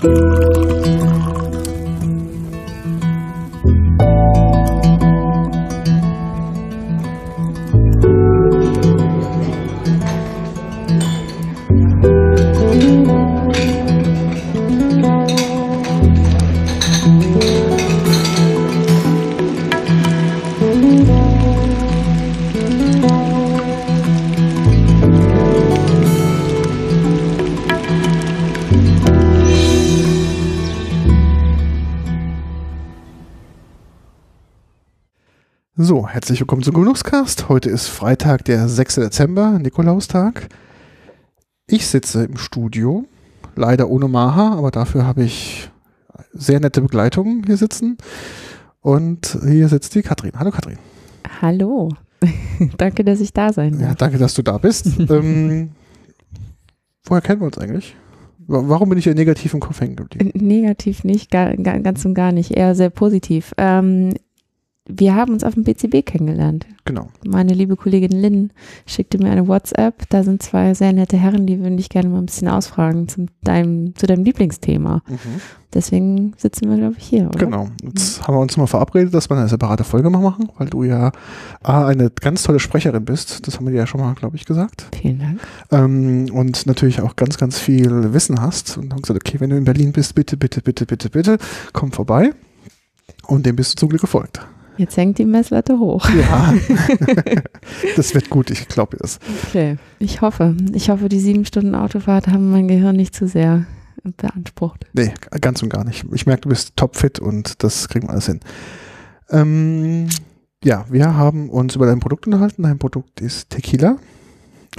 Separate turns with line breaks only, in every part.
Bye. So, herzlich willkommen zum Genusscast. Heute ist Freitag, der 6. Dezember, Nikolaustag. Ich sitze im Studio, leider ohne Maha, aber dafür habe ich sehr nette Begleitung hier sitzen. Und hier sitzt die Katrin. Hallo Katrin.
Hallo. danke, dass ich da sein darf.
Ja, danke, dass du da bist. ähm, woher kennen wir uns eigentlich? Warum bin ich hier negativ im Kopf hängen geblieben?
Negativ nicht, gar, ganz und gar nicht, eher sehr positiv. Ähm, wir haben uns auf dem BCB kennengelernt.
Genau.
Meine liebe Kollegin Lynn schickte mir eine WhatsApp. Da sind zwei sehr nette Herren, die würde ich gerne mal ein bisschen ausfragen zum deinem, zu deinem Lieblingsthema. Mhm. Deswegen sitzen wir, glaube ich, hier, oder?
Genau. Jetzt mhm. haben wir uns mal verabredet, dass wir eine separate Folge mal machen, weil du ja A, eine ganz tolle Sprecherin bist. Das haben wir dir ja schon mal, glaube ich, gesagt.
Vielen Dank.
Ähm, und natürlich auch ganz, ganz viel Wissen hast. Und haben gesagt, okay, wenn du in Berlin bist, bitte, bitte, bitte, bitte, bitte, komm vorbei. Und dem bist du zum Glück gefolgt.
Jetzt hängt die Messlatte hoch.
Ja, das wird gut, ich glaube das.
Okay, ich hoffe. Ich hoffe, die sieben Stunden Autofahrt haben mein Gehirn nicht zu sehr beansprucht.
Nee, ganz und gar nicht. Ich merke, du bist topfit und das kriegen wir alles hin. Ähm, ja, wir haben uns über dein Produkt unterhalten. Dein Produkt ist Tequila.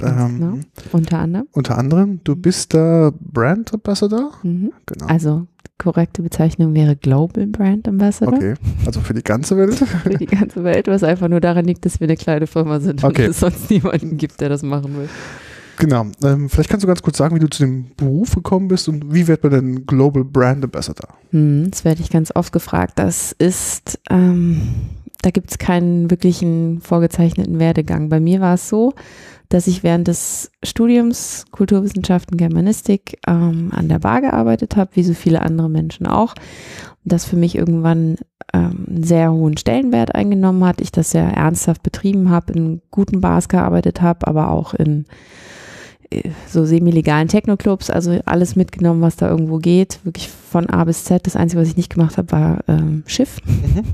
Ähm, genau. Unter anderem.
Unter anderem. Du bist da Brand Ambassador.
Mhm. Genau. Also korrekte Bezeichnung wäre Global Brand Ambassador.
Okay, also für die ganze Welt?
für die ganze Welt, was einfach nur daran liegt, dass wir eine kleine Firma sind okay. und es sonst niemanden gibt, der das machen will.
Genau. Ähm, vielleicht kannst du ganz kurz sagen, wie du zu dem Beruf gekommen bist und wie wird man denn Global Brand Ambassador?
Hm, das werde ich ganz oft gefragt. Das ist, ähm, da gibt es keinen wirklichen vorgezeichneten Werdegang. Bei mir war es so, dass ich während des Studiums Kulturwissenschaften, Germanistik ähm, an der Bar gearbeitet habe, wie so viele andere Menschen auch. Und das für mich irgendwann ähm, einen sehr hohen Stellenwert eingenommen hat. Ich das sehr ernsthaft betrieben habe, in guten Bars gearbeitet habe, aber auch in so semi-legalen Techno-Clubs, also alles mitgenommen, was da irgendwo geht, wirklich von A bis Z. Das Einzige, was ich nicht gemacht habe, war ähm, Schiff, mhm.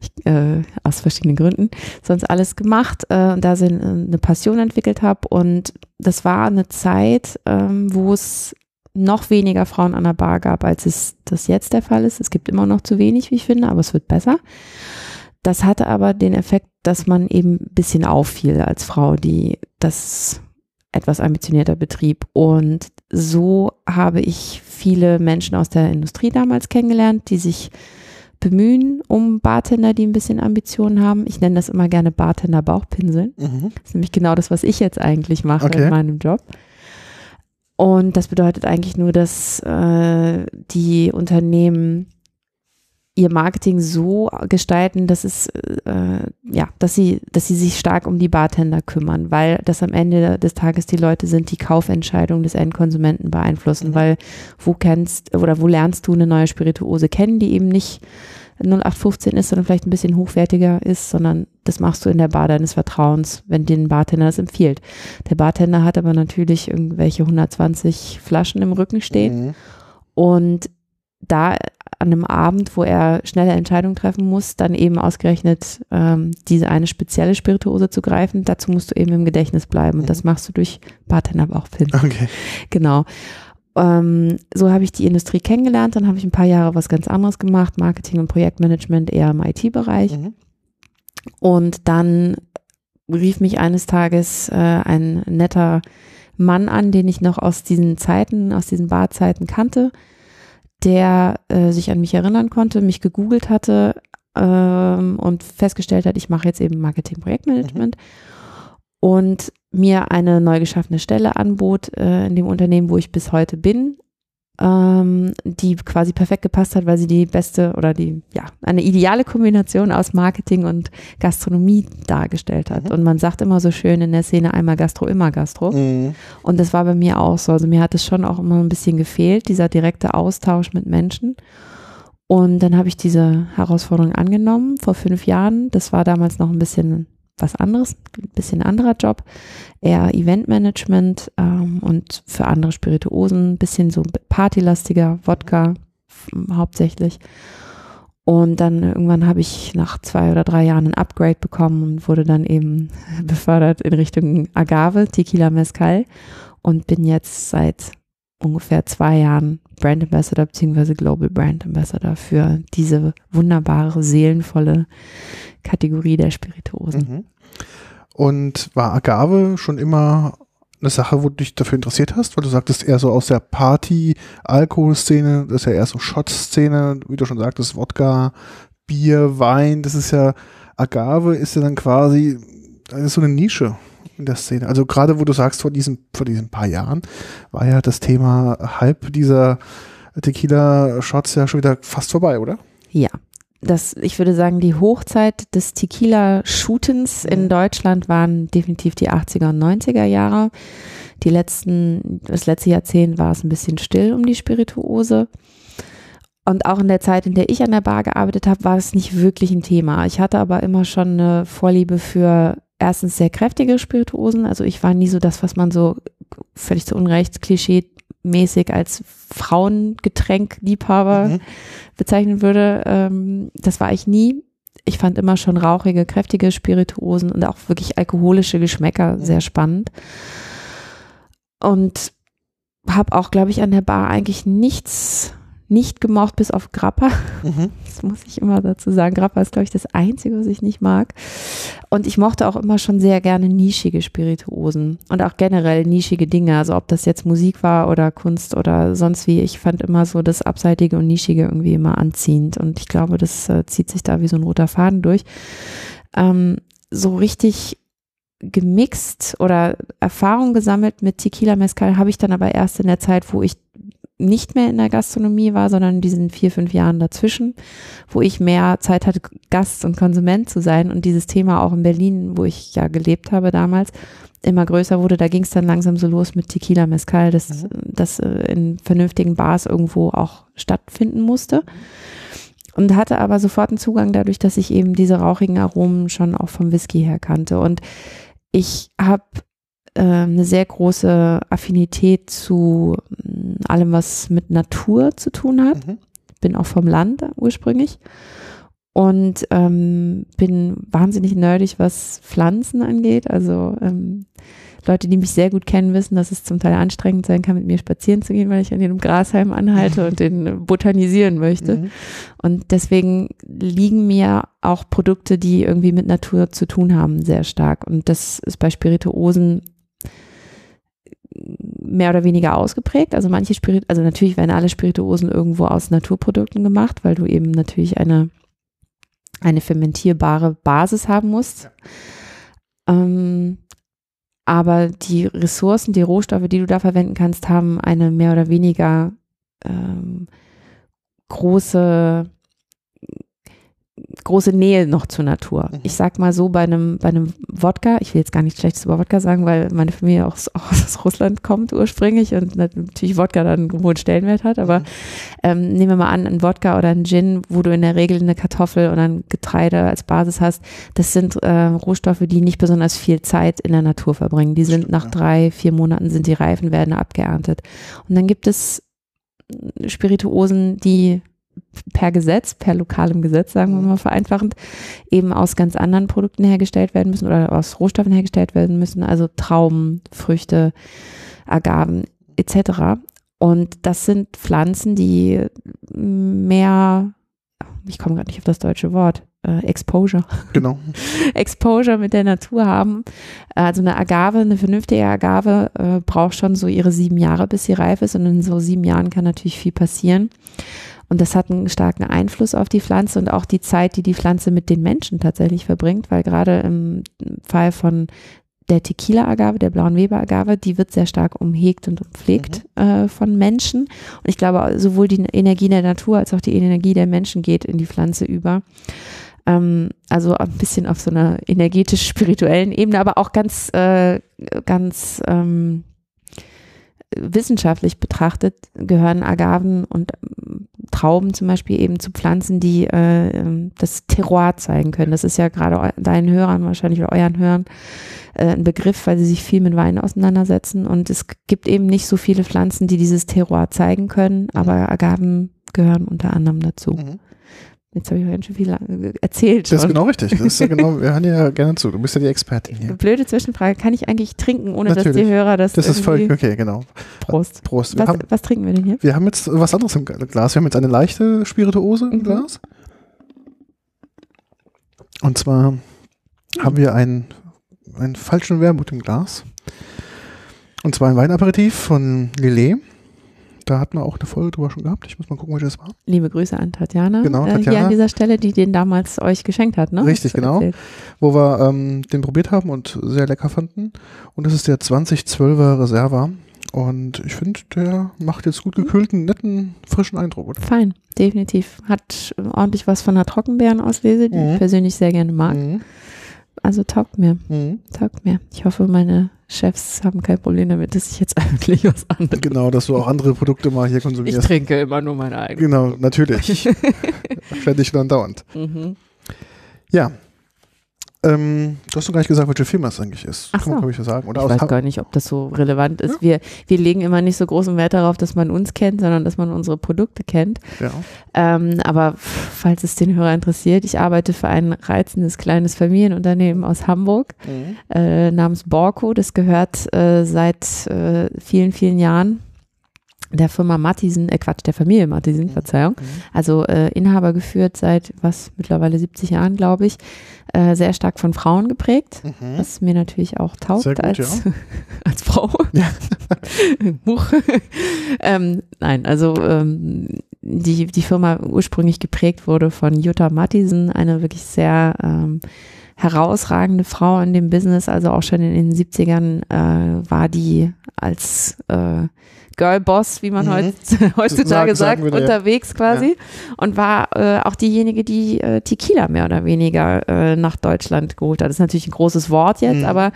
ich, äh, aus verschiedenen Gründen. Sonst alles gemacht, äh, da sie äh, eine Passion entwickelt habe und das war eine Zeit, ähm, wo es noch weniger Frauen an der Bar gab, als es das jetzt der Fall ist. Es gibt immer noch zu wenig, wie ich finde, aber es wird besser. Das hatte aber den Effekt, dass man eben ein bisschen auffiel als Frau, die das etwas ambitionierter Betrieb. Und so habe ich viele Menschen aus der Industrie damals kennengelernt, die sich bemühen um Bartender, die ein bisschen Ambitionen haben. Ich nenne das immer gerne Bartender Bauchpinseln. Mhm. Das ist nämlich genau das, was ich jetzt eigentlich mache okay. in meinem Job. Und das bedeutet eigentlich nur, dass äh, die Unternehmen ihr Marketing so gestalten, dass es äh, ja, dass sie, dass sie sich stark um die Bartender kümmern, weil das am Ende des Tages die Leute sind, die Kaufentscheidungen des Endkonsumenten beeinflussen. Mhm. Weil wo kennst oder wo lernst du eine neue Spirituose kennen, die eben nicht 0815 ist, sondern vielleicht ein bisschen hochwertiger ist, sondern das machst du in der Bar deines Vertrauens, wenn dir ein Bartender das empfiehlt. Der Bartender hat aber natürlich irgendwelche 120 Flaschen im Rücken stehen. Mhm. Und da an einem Abend, wo er schnelle Entscheidungen treffen muss, dann eben ausgerechnet ähm, diese eine spezielle Spirituose zu greifen. Dazu musst du eben im Gedächtnis bleiben. Und das mhm. machst du durch Bartender-Bauchpin.
Okay.
Genau. Ähm, so habe ich die Industrie kennengelernt. Dann habe ich ein paar Jahre was ganz anderes gemacht, Marketing und Projektmanagement eher im IT-Bereich. Mhm. Und dann rief mich eines Tages äh, ein netter Mann an, den ich noch aus diesen Zeiten, aus diesen Barzeiten kannte der äh, sich an mich erinnern konnte, mich gegoogelt hatte ähm, und festgestellt hat, ich mache jetzt eben Marketing-Projektmanagement mhm. und mir eine neu geschaffene Stelle anbot äh, in dem Unternehmen, wo ich bis heute bin, ähm, die quasi perfekt gepasst hat, weil sie die beste oder die, ja, eine ideale Kombination aus Marketing und Gastronomie dargestellt hat.
Mhm.
Und man sagt immer so schön in der Szene einmal Gastro, immer Gastro.
Mhm.
Und das war bei mir auch so. Also mir hat es schon auch immer ein bisschen gefehlt, dieser direkte Austausch mit Menschen. Und dann habe ich diese Herausforderung angenommen vor fünf Jahren. Das war damals noch ein bisschen was anderes, ein bisschen anderer Job, eher Eventmanagement ähm, und für andere Spirituosen, ein bisschen so partylastiger, Wodka hauptsächlich. Und dann irgendwann habe ich nach zwei oder drei Jahren ein Upgrade bekommen und wurde dann eben befördert in Richtung Agave, Tequila Mezcal und bin jetzt seit ungefähr zwei Jahren Brand Ambassador bzw. Global Brand Ambassador für diese wunderbare, seelenvolle Kategorie der Spirituosen.
Mhm. Und war Agave schon immer eine Sache, wo du dich dafür interessiert hast? Weil du sagtest eher so aus der Party-Alkohol-Szene, das ist ja eher so Shot-Szene, wie du schon sagtest, Wodka, Bier, Wein, das ist ja, Agave ist ja dann quasi, das ist so eine Nische in der Szene. Also gerade wo du sagst, vor diesen, vor diesen paar Jahren war ja das Thema halb dieser Tequila-Shots ja schon wieder fast vorbei, oder?
Ja. Das, ich würde sagen, die Hochzeit des Tequila-Shootens in. Deutschland waren definitiv die 80er und 90er Jahre. Die letzten, das letzte Jahrzehnt war es ein bisschen still um die Spirituose. Und auch in der Zeit, in der ich an der Bar gearbeitet habe, war es nicht wirklich ein Thema. Ich hatte aber immer schon eine Vorliebe für erstens sehr kräftige Spirituosen. Also ich war nie so das, was man so völlig zu Unrecht klischee-mäßig als Frauengetränkliebhaber
Mhm.
bezeichnen würde. Ähm, das war ich nie. Ich fand immer schon rauchige, kräftige Spirituosen und auch wirklich alkoholische Geschmäcker sehr spannend. Und habe auch, glaube ich, an der Bar eigentlich nichts nicht gemocht, bis auf Grappa.
Mhm.
Das muss ich immer dazu sagen. Grappa ist, glaube ich, das Einzige, was ich nicht mag. Und ich mochte auch immer schon sehr gerne nischige Spirituosen und auch generell nischige Dinge. Also ob das jetzt Musik war oder Kunst oder sonst wie. Ich fand immer so das Abseitige und Nischige irgendwie immer anziehend. Und ich glaube, das äh, zieht sich da wie so ein roter Faden durch. Ähm, so richtig gemixt oder Erfahrung gesammelt mit Tequila Mezcal habe ich dann aber erst in der Zeit, wo ich nicht mehr in der Gastronomie war, sondern in diesen vier, fünf Jahren dazwischen, wo ich mehr Zeit hatte, Gast und Konsument zu sein und dieses Thema auch in Berlin, wo ich ja gelebt habe damals, immer größer wurde. Da ging es dann langsam so los mit Tequila Mezcal, das, das äh, in vernünftigen Bars irgendwo auch stattfinden musste. Und hatte aber sofort einen Zugang dadurch, dass ich eben diese rauchigen Aromen schon auch vom Whisky her kannte. Und ich habe äh, eine sehr große Affinität zu mh, allem, was mit Natur zu tun hat.
Mhm.
Bin auch vom Land ursprünglich und ähm, bin wahnsinnig nerdig, was Pflanzen angeht. Also ähm, Leute, die mich sehr gut kennen, wissen, dass es zum Teil anstrengend sein kann, mit mir spazieren zu gehen, weil ich an jedem Grashalm anhalte und den botanisieren möchte.
Mhm.
Und deswegen liegen mir auch Produkte, die irgendwie mit Natur zu tun haben, sehr stark. Und das ist bei Spirituosen mehr oder weniger ausgeprägt. Also manche Spirit, also natürlich werden alle Spirituosen irgendwo aus Naturprodukten gemacht, weil du eben natürlich eine, eine fermentierbare Basis haben musst. Ähm, aber die Ressourcen, die Rohstoffe, die du da verwenden kannst, haben eine mehr oder weniger ähm, große große Nähe noch zur Natur.
Mhm.
Ich sag mal so, bei einem, bei einem Wodka, ich will jetzt gar nichts Schlechtes über Wodka sagen, weil meine Familie auch, aus- auch aus Russland kommt ursprünglich und natürlich Wodka dann einen hohen Stellenwert hat, aber
Mhm.
ähm, nehmen wir mal an, ein Wodka oder ein Gin, wo du in der Regel eine Kartoffel oder ein Getreide als Basis hast, das sind äh, Rohstoffe, die nicht besonders viel Zeit in der Natur verbringen. Die sind nach drei, vier Monaten sind die Reifen, werden abgeerntet. Und dann gibt es Spirituosen, die per Gesetz, per lokalem Gesetz, sagen wir
Mhm.
mal vereinfachend, eben aus ganz anderen Produkten hergestellt werden müssen oder aus Rohstoffen hergestellt werden müssen, also Trauben, Früchte, Agaven etc. Und das sind Pflanzen, die mehr, ich komme gerade nicht auf das deutsche Wort, äh, Exposure,
Genau.
Exposure mit der Natur haben. Also eine Agave, eine vernünftige Agave äh, braucht schon so ihre sieben Jahre, bis sie reif ist. Und in so sieben Jahren kann natürlich viel passieren. Und das hat einen starken Einfluss auf die Pflanze und auch die Zeit, die die Pflanze mit den Menschen tatsächlich verbringt, weil gerade im Fall von der Tequila-Agave, der blauen Weber-Agave, die wird sehr stark umhegt und umpflegt mhm. äh, von Menschen. Und ich glaube, sowohl die Energie der Natur als auch die Energie der Menschen geht in die Pflanze über. Ähm, also ein bisschen auf so einer energetisch-spirituellen Ebene, aber auch ganz, äh, ganz ähm, wissenschaftlich betrachtet gehören Agaven und Trauben zum Beispiel eben zu Pflanzen, die äh, ähm, das Terroir zeigen können. Das ist ja gerade deinen Hörern wahrscheinlich oder euren Hörern äh, ein Begriff, weil sie sich viel mit Wein auseinandersetzen. Und es gibt eben nicht so viele Pflanzen, die dieses Terroir zeigen können, mhm. aber Agaven gehören unter anderem dazu. Mhm. Jetzt habe ich ganz schön viel erzählt.
Das ist genau richtig. Das ist ja genau, wir hören ja gerne zu. Du bist ja die Expertin hier.
Blöde Zwischenfrage. Kann ich eigentlich trinken, ohne Natürlich. dass die Hörer das
Das ist voll, okay, genau.
Prost.
Prost.
Was, haben, was, trinken wir denn hier?
Wir haben jetzt was anderes im Glas. Wir haben jetzt eine leichte Spirituose im mhm. Glas. Und zwar mhm. haben wir einen, einen falschen Wermut im Glas. Und zwar ein Weinaperitif von Lillet. Da hatten wir auch eine Folge drüber schon gehabt. Ich muss mal gucken, welches war.
Liebe Grüße an Tatjana.
Genau, Tatjana.
Äh, hier an dieser Stelle, die den damals euch geschenkt hat, ne?
Richtig, genau. Erzählt. Wo wir ähm, den probiert haben und sehr lecker fanden. Und das ist der 2012er Reserva. Und ich finde, der macht jetzt gut gekühlten, netten, frischen Eindruck. Oder?
Fein, definitiv. Hat ordentlich was von der Trockenbeerenauslese, die mhm. ich persönlich sehr gerne mag. Mhm. Also taugt mir. Mhm. Taugt mir. Ich hoffe, meine Chefs haben kein Problem damit, dass ich jetzt eigentlich was anderes.
Genau, dass du auch andere Produkte mal hier konsumierst.
Ich trinke immer nur meine eigenen.
Genau, natürlich. Fände ich schon dauernd. Mhm. Ja, ähm, du hast noch gar nicht gesagt, welche Firma es eigentlich ist.
Ach so.
Kann man, ich, sagen.
Oder ich weiß gar nicht, ob das so relevant ist. Ja. Wir, wir legen immer nicht so großen Wert darauf, dass man uns kennt, sondern dass man unsere Produkte kennt.
Ja.
Ähm, aber falls es den Hörer interessiert, ich arbeite für ein reizendes kleines Familienunternehmen aus Hamburg mhm. äh, namens Borco. Das gehört äh, seit äh, vielen, vielen Jahren der Firma Mattisen, äh Quatsch, der Familie Mattisen, mhm. Verzeihung. Mhm. Also äh, Inhaber geführt seit was mittlerweile 70 Jahren, glaube ich. Äh, sehr stark von Frauen geprägt, mhm. was mir natürlich auch taugt gut, als, ja. als Frau. Ja. ähm, nein, also ähm, die, die Firma ursprünglich geprägt wurde von Jutta Mattisen, eine wirklich sehr ähm, herausragende Frau in dem Business, also auch schon in den 70ern äh, war die als äh, Girlboss, wie man mhm. heutzutage sagt, unterwegs quasi ja. und war äh, auch diejenige, die äh, Tequila mehr oder weniger äh, nach Deutschland geholt hat. Das ist natürlich ein großes Wort jetzt, mhm. aber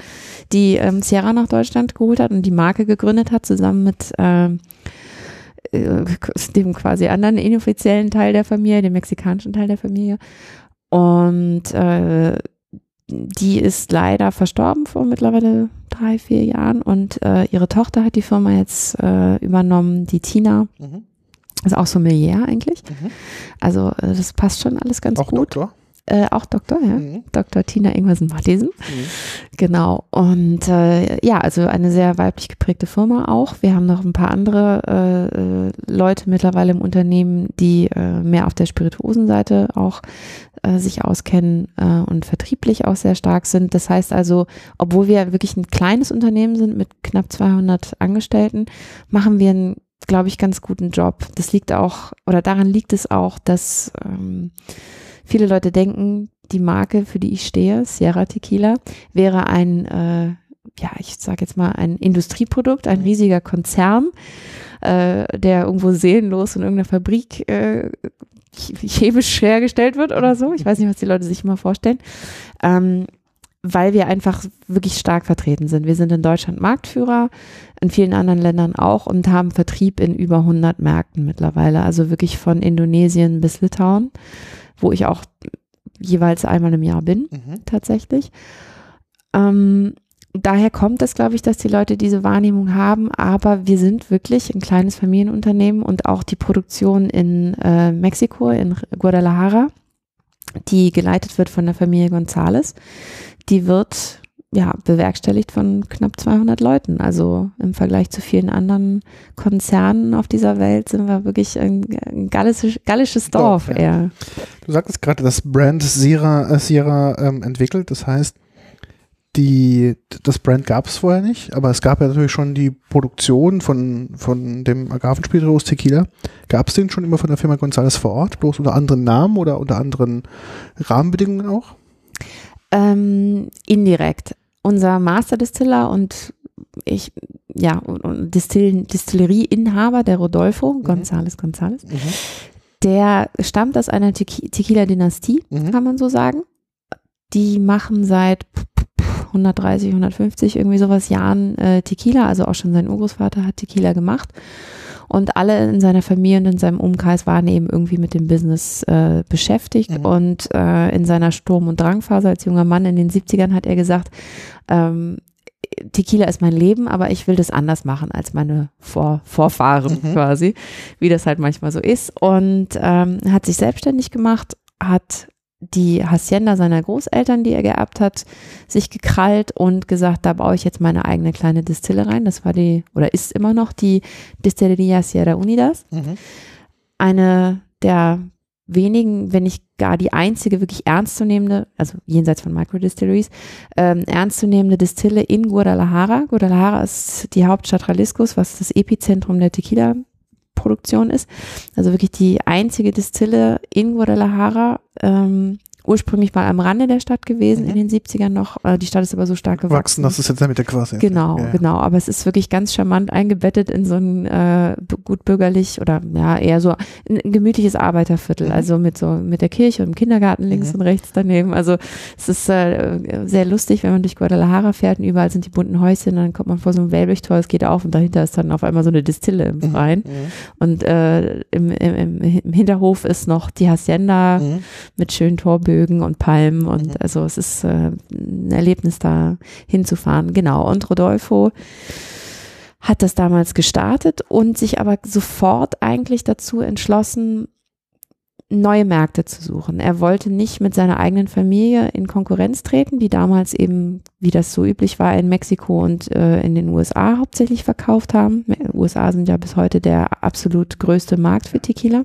die ähm, Sierra nach Deutschland geholt hat und die Marke gegründet hat, zusammen mit ähm, äh, dem quasi anderen inoffiziellen Teil der Familie, dem mexikanischen Teil der Familie. Und äh, die ist leider verstorben vor mittlerweile drei, vier Jahren und äh, ihre Tochter hat die Firma jetzt äh, übernommen, die Tina. Mhm. Ist auch Sommelier eigentlich. Mhm. Also äh, das passt schon alles ganz
auch
gut.
Doktor?
Äh, auch Doktor, ja. Mhm. Dr. Tina Ingwersen-Martesen. Mhm. Genau. Und äh, ja, also eine sehr weiblich geprägte Firma auch. Wir haben noch ein paar andere äh, Leute mittlerweile im Unternehmen, die mehr auf der Spirituosenseite auch äh, sich auskennen äh, und vertrieblich auch sehr stark sind. Das heißt also, obwohl wir wirklich ein kleines Unternehmen sind mit knapp 200 Angestellten, machen wir einen, glaube ich, ganz guten Job. Das liegt auch, oder daran liegt es auch, dass ähm, viele Leute denken, die Marke, für die ich stehe, Sierra Tequila, wäre ein, äh, ja, ich sage jetzt mal ein Industrieprodukt, ein riesiger Konzern, äh, der irgendwo seelenlos in irgendeiner Fabrik äh, chemisch hergestellt wird oder so. Ich weiß nicht, was die Leute sich immer vorstellen. Ähm, weil wir einfach wirklich stark vertreten sind. Wir sind in Deutschland Marktführer, in vielen anderen Ländern auch und haben Vertrieb in über 100 Märkten mittlerweile. Also wirklich von Indonesien bis Litauen, wo ich auch jeweils einmal im Jahr bin, mhm. tatsächlich. Ähm, daher kommt es, glaube ich, dass die Leute diese Wahrnehmung haben, aber wir sind wirklich ein kleines Familienunternehmen und auch die Produktion in äh, Mexiko, in Guadalajara, die geleitet wird von der Familie González, die wird ja, bewerkstelligt von knapp 200 Leuten. Also im Vergleich zu vielen anderen Konzernen auf dieser Welt sind wir wirklich ein, ein gallisches, gallisches Dorf, Dorf ja. eher.
Du sagtest gerade, das Brand Sierra, äh, Sierra ähm, entwickelt. Das heißt, die, das Brand gab es vorher nicht, aber es gab ja natürlich schon die Produktion von, von dem Agavenspiritus Tequila. Gab es den schon immer von der Firma González vor Ort, bloß unter anderen Namen oder unter anderen Rahmenbedingungen auch?
Ähm, indirekt. unser Masterdistiller und ich, ja, und, und Distill Distillerieinhaber, der Rodolfo mhm. González González, mhm. der stammt aus einer Tequila-Dynastie, mhm. kann man so sagen. Die machen seit 130, 150 irgendwie sowas Jahren äh, Tequila, also auch schon sein Urgroßvater hat Tequila gemacht. Und alle in seiner Familie und in seinem Umkreis waren eben irgendwie mit dem Business äh, beschäftigt. Mhm. Und äh, in seiner Sturm- und Drangphase als junger Mann in den 70ern hat er gesagt, ähm, Tequila ist mein Leben, aber ich will das anders machen als meine Vor Vorfahren mhm. quasi, wie das halt manchmal so ist. Und ähm, hat sich selbstständig gemacht, hat die Hacienda seiner Großeltern, die er geerbt hat, sich gekrallt und gesagt, da baue ich jetzt meine eigene kleine Distille rein. Das war die, oder ist immer noch die Distilleria Sierra Unidas. Mhm. Eine der wenigen, wenn nicht gar die einzige wirklich ernstzunehmende, also jenseits von Microdistilleries, ähm, ernstzunehmende Distille in Guadalajara. Guadalajara ist die Hauptstadt Jaliscos, was das Epizentrum der Tequila Produktion ist. Also wirklich die einzige Distille in Guadalajara. Ähm, ursprünglich mal am Rande der Stadt gewesen, mhm. in den 70ern noch. Äh, die Stadt ist aber so stark gewachsen. Wachsen,
das ist jetzt damit der quasi.
Genau, ja, genau. Aber es ist wirklich ganz charmant eingebettet in so ein äh, gut bürgerlich oder ja, eher so ein, gemütliches Arbeiterviertel. Mhm. Also mit so, mit der Kirche und dem Kindergarten links mhm. und rechts daneben. Also es ist äh, sehr lustig, wenn man durch Guadalajara fährt und überall sind die bunten Häuschen, dann kommt man vor so einem Wellblichtor, es geht auf und dahinter ist dann auf einmal so eine Distille im mhm. Freien. Mhm. Und äh, im, im, im Hinterhof ist noch die Hacienda mhm. mit schönen Torbögen Bögen und Palmen und mhm. also es ist äh, ein Erlebnis da hinzufahren. Genau. Und Rodolfo hat das damals gestartet und sich aber sofort eigentlich dazu entschlossen, neue Märkte zu suchen. Er wollte nicht mit seiner eigenen Familie in Konkurrenz treten, die damals eben, wie das so üblich war, in Mexiko und äh, in den USA hauptsächlich verkauft haben. USA sind ja bis heute der absolut größte Markt für Tequila.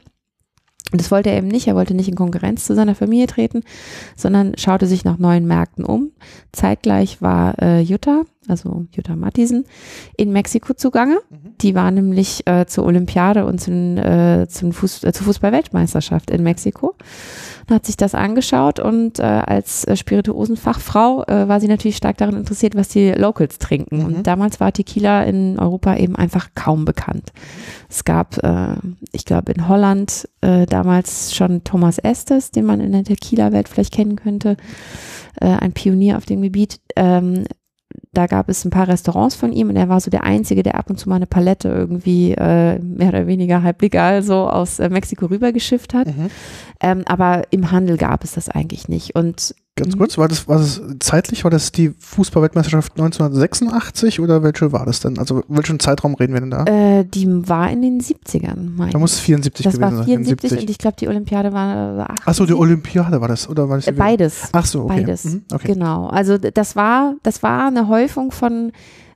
Und das wollte er eben nicht. Er wollte nicht in Konkurrenz zu seiner Familie treten, sondern schaute sich nach neuen Märkten um. Zeitgleich war äh, Jutta, also Jutta Mattisen, in Mexiko zugange. Mhm. Die war nämlich äh, zur Olympiade und zum, äh, zum Fuß, äh, zur Fußball-Weltmeisterschaft in Mexiko und hat sich das angeschaut und äh, als äh, Spirituosenfachfrau äh, war sie natürlich stark daran interessiert, was die Locals trinken. Mhm. Und damals war Tequila in Europa eben einfach kaum bekannt. Es gab, äh, ich glaube, in Holland äh, damals schon Thomas Estes, den man in der Tequila-Welt vielleicht kennen könnte, äh, ein Pionier auf dem Gebiet. Ähm, da gab es ein paar Restaurants von ihm und er war so der Einzige, der ab und zu mal eine Palette irgendwie äh, mehr oder weniger halblegal so aus äh, Mexiko rübergeschifft hat. Mhm. Ähm, aber im Handel gab es das eigentlich nicht. Und
Ganz kurz, war das, war das zeitlich, war das die Fußballweltmeisterschaft 1986 oder welche war das denn? Also welchen Zeitraum reden wir denn da?
Äh, die war in den 70ern,
meine Da muss es 74
das
gewesen sein.
Das war 74 und ich glaube, die Olympiade war
80. Achso, die Olympiade war das, oder war das?
Äh, beides.
Ach so, okay.
Beides, mhm, okay. genau. Also das war, das war eine Häufung von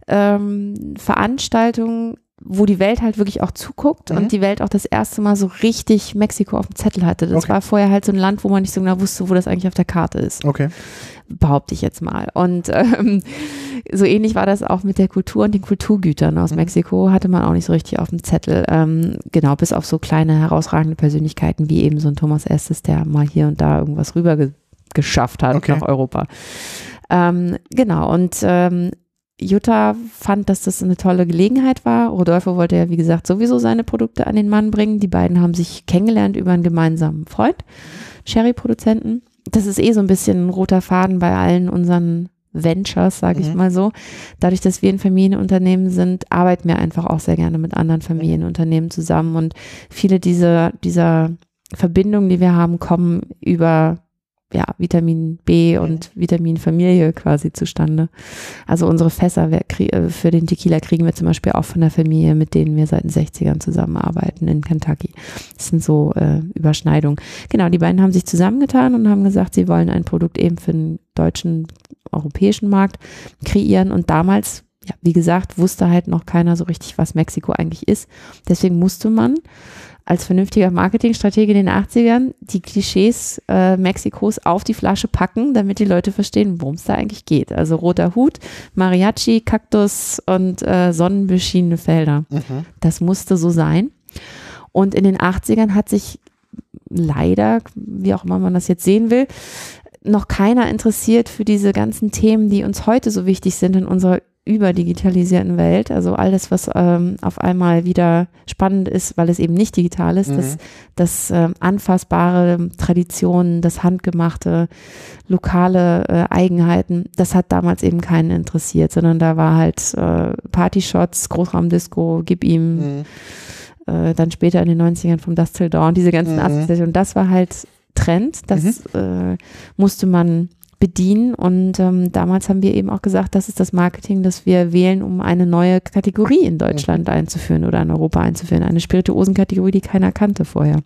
ähm, Veranstaltungen wo die Welt halt wirklich auch zuguckt mhm. und die Welt auch das erste Mal so richtig Mexiko auf dem Zettel hatte. Das okay. war vorher halt so ein Land, wo man nicht so genau wusste, wo das eigentlich auf der Karte ist.
Okay.
Behaupte ich jetzt mal. Und ähm, so ähnlich war das auch mit der Kultur und den Kulturgütern aus mhm. Mexiko, hatte man auch nicht so richtig auf dem Zettel. Ähm, genau, bis auf so kleine herausragende Persönlichkeiten wie eben so ein Thomas Estes, der mal hier und da irgendwas rüber geschafft hat okay. nach Europa. Ähm, genau, und ähm, Jutta fand, dass das eine tolle Gelegenheit war. Rodolfo wollte ja, wie gesagt, sowieso seine Produkte an den Mann bringen. Die beiden haben sich kennengelernt über einen gemeinsamen Freund, Sherry-Produzenten. Das ist eh so ein bisschen ein roter Faden bei allen unseren Ventures, sage ich mhm. mal so. Dadurch, dass wir ein Familienunternehmen sind, arbeiten wir einfach auch sehr gerne mit anderen Familienunternehmen zusammen. Und viele dieser, dieser Verbindungen, die wir haben, kommen über ja, Vitamin B und Vitaminfamilie quasi zustande. Also unsere Fässer äh, für den Tequila kriegen wir zum Beispiel auch von der Familie, mit denen wir seit den 60ern zusammenarbeiten in Kentucky. Das sind so äh, Überschneidungen. Genau, die beiden haben sich zusammengetan und haben gesagt, sie wollen ein Produkt eben für den deutschen, europäischen Markt kreieren. Und damals ja, wie gesagt, wusste halt noch keiner so richtig, was Mexiko eigentlich ist. Deswegen musste man als vernünftiger Marketingstratege in den 80ern die Klischees äh, Mexikos auf die Flasche packen, damit die Leute verstehen, worum es da eigentlich geht. Also roter Hut, Mariachi, Kaktus und äh, sonnenbeschienene Felder. Mhm. Das musste so sein. Und in den 80ern hat sich leider, wie auch immer man das jetzt sehen will, noch keiner interessiert für diese ganzen Themen, die uns heute so wichtig sind in unserer überdigitalisierten Welt. Also alles, was ähm, auf einmal wieder spannend ist, weil es eben nicht digital ist, mhm. das, das äh, anfassbare Traditionen, das handgemachte, lokale äh, Eigenheiten, das hat damals eben keinen interessiert, sondern da war halt äh, Partyshots, Großraumdisco, gib ihm. Mhm. Äh, dann später in den 90ern vom Dust Till Dawn, diese ganzen mhm. Assoziationen. Das war halt Trend, das mhm. äh, musste man bedienen. Und ähm, damals haben wir eben auch gesagt, das ist das Marketing, das wir wählen, um eine neue Kategorie in Deutschland einzuführen oder in Europa einzuführen. Eine Spirituosenkategorie, die keiner kannte vorher.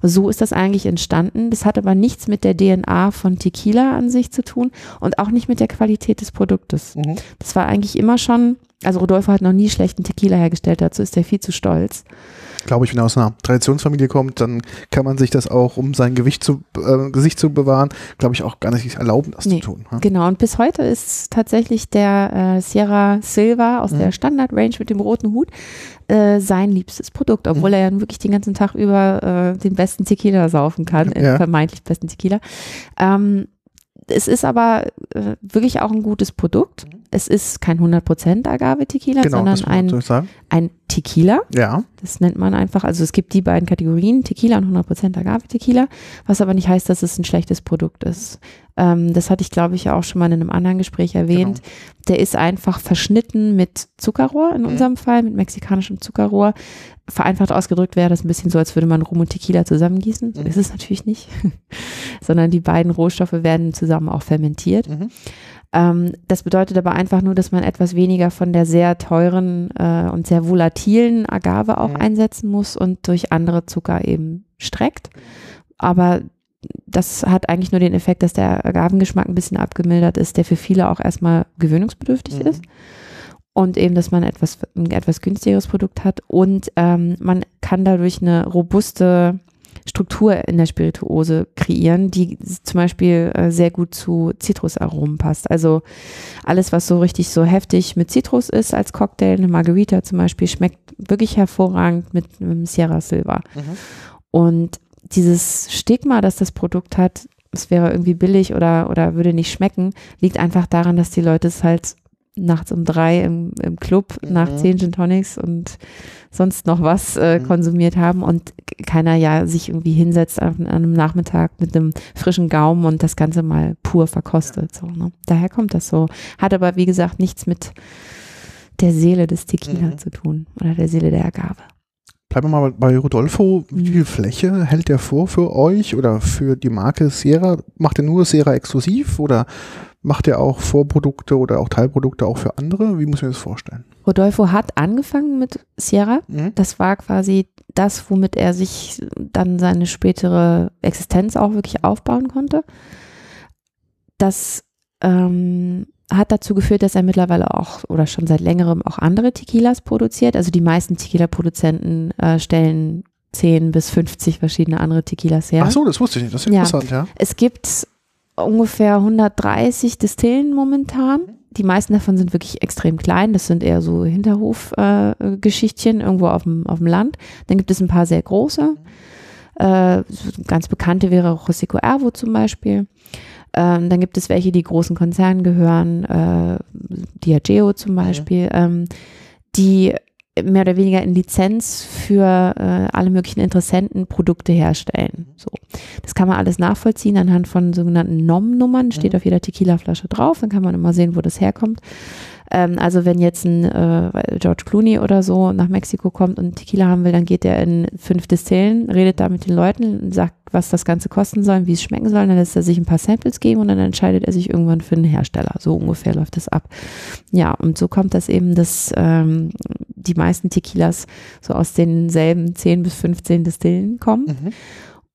Und so ist das eigentlich entstanden. Das hat aber nichts mit der DNA von Tequila an sich zu tun und auch nicht mit der Qualität des Produktes. Mhm. Das war eigentlich immer schon, also Rodolfo hat noch nie schlechten Tequila hergestellt, dazu ist er viel zu stolz
glaube ich, wenn er aus einer Traditionsfamilie kommt, dann kann man sich das auch, um sein Gewicht zu, äh, Gesicht zu bewahren, glaube ich, auch gar nicht erlauben, das nee, zu tun.
Ja? Genau, und bis heute ist tatsächlich der äh, Sierra Silva aus mhm. der Standard-Range mit dem roten Hut äh, sein liebstes Produkt, obwohl mhm. er ja wirklich den ganzen Tag über äh, den besten Tequila saufen kann, ja. vermeintlich besten Tequila. Ähm, es ist aber äh, wirklich auch ein gutes Produkt. Mhm. Es ist kein 100% Agave-Tequila, genau, sondern ein, ein Tequila.
Ja.
Das nennt man einfach. Also es gibt die beiden Kategorien, Tequila und 100% Agave-Tequila, was aber nicht heißt, dass es ein schlechtes Produkt ist. Ähm, das hatte ich, glaube ich, auch schon mal in einem anderen Gespräch erwähnt. Genau. Der ist einfach verschnitten mit Zuckerrohr, in mhm. unserem Fall, mit mexikanischem Zuckerrohr. Vereinfacht ausgedrückt wäre das ein bisschen so, als würde man Rum und Tequila zusammengießen. So mhm. ist es natürlich nicht. Sondern die beiden Rohstoffe werden zusammen auch fermentiert. Mhm. Ähm, das bedeutet aber einfach nur, dass man etwas weniger von der sehr teuren äh, und sehr volatilen Agave auch mhm. einsetzen muss und durch andere Zucker eben streckt. Aber das hat eigentlich nur den Effekt, dass der Agavengeschmack ein bisschen abgemildert ist, der für viele auch erstmal gewöhnungsbedürftig mhm. ist. Und eben, dass man etwas, ein etwas günstigeres Produkt hat. Und ähm, man kann dadurch eine robuste Struktur in der Spirituose kreieren, die zum Beispiel äh, sehr gut zu Zitrusaromen passt. Also alles, was so richtig so heftig mit Zitrus ist als Cocktail, eine Margarita zum Beispiel, schmeckt wirklich hervorragend mit einem Sierra Silva. Mhm. Und dieses Stigma, das das Produkt hat, es wäre irgendwie billig oder, oder würde nicht schmecken, liegt einfach daran, dass die Leute es halt nachts um drei im, im Club mhm. nach zehn Gin Tonics und sonst noch was äh, mhm. konsumiert haben und keiner ja sich irgendwie hinsetzt an, an, einem Nachmittag mit einem frischen Gaumen und das Ganze mal pur verkostet. So, ne? Daher kommt das so. Hat aber, wie gesagt, nichts mit der Seele des Tequila mhm. zu tun oder der Seele der Agave.
Bleiben wir mal bei Rodolfo. Wie viel mhm. Fläche hält der vor für euch oder für die Marke Sierra? Macht er nur Sierra exklusiv oder Macht er auch Vorprodukte oder auch Teilprodukte auch für andere? Wie muss ich mir das vorstellen?
Rodolfo hat angefangen mit Sierra. Mhm. Das war quasi das, womit er sich dann seine spätere Existenz auch wirklich aufbauen konnte. Das ähm, hat dazu geführt, dass er mittlerweile auch oder schon seit längerem auch andere Tequilas produziert. Also die meisten Tequila-Produzenten äh, stellen 10 bis 50 verschiedene andere Tequilas her.
Ach so, das wusste ich nicht. Das ist interessant, ja. ja.
Es gibt ungefähr 130 Distillen momentan. Die meisten davon sind wirklich extrem klein. Das sind eher so Hinterhofgeschichtchen äh, irgendwo auf dem, auf dem Land. Dann gibt es ein paar sehr große. Äh, ganz bekannte wäre Rosico Ervo zum Beispiel. Ähm, dann gibt es welche, die großen Konzernen gehören, äh, Diageo zum Beispiel, mhm. ähm, die mehr oder weniger in Lizenz für äh, alle möglichen Interessenten Produkte herstellen. So. Das kann man alles nachvollziehen anhand von sogenannten NOM-Nummern, steht mhm. auf jeder Tequila-Flasche drauf, dann kann man immer sehen, wo das herkommt. Ähm, also wenn jetzt ein äh, George Clooney oder so nach Mexiko kommt und Tequila haben will, dann geht er in fünf Distillen, redet da mit den Leuten, sagt, was das Ganze kosten soll, wie es schmecken soll, dann lässt er sich ein paar Samples geben und dann entscheidet er sich irgendwann für einen Hersteller. So ungefähr läuft das ab. Ja, und so kommt das eben, dass ähm, die meisten Tequilas so aus denselben 10 bis 15 Distillen kommen. Mhm.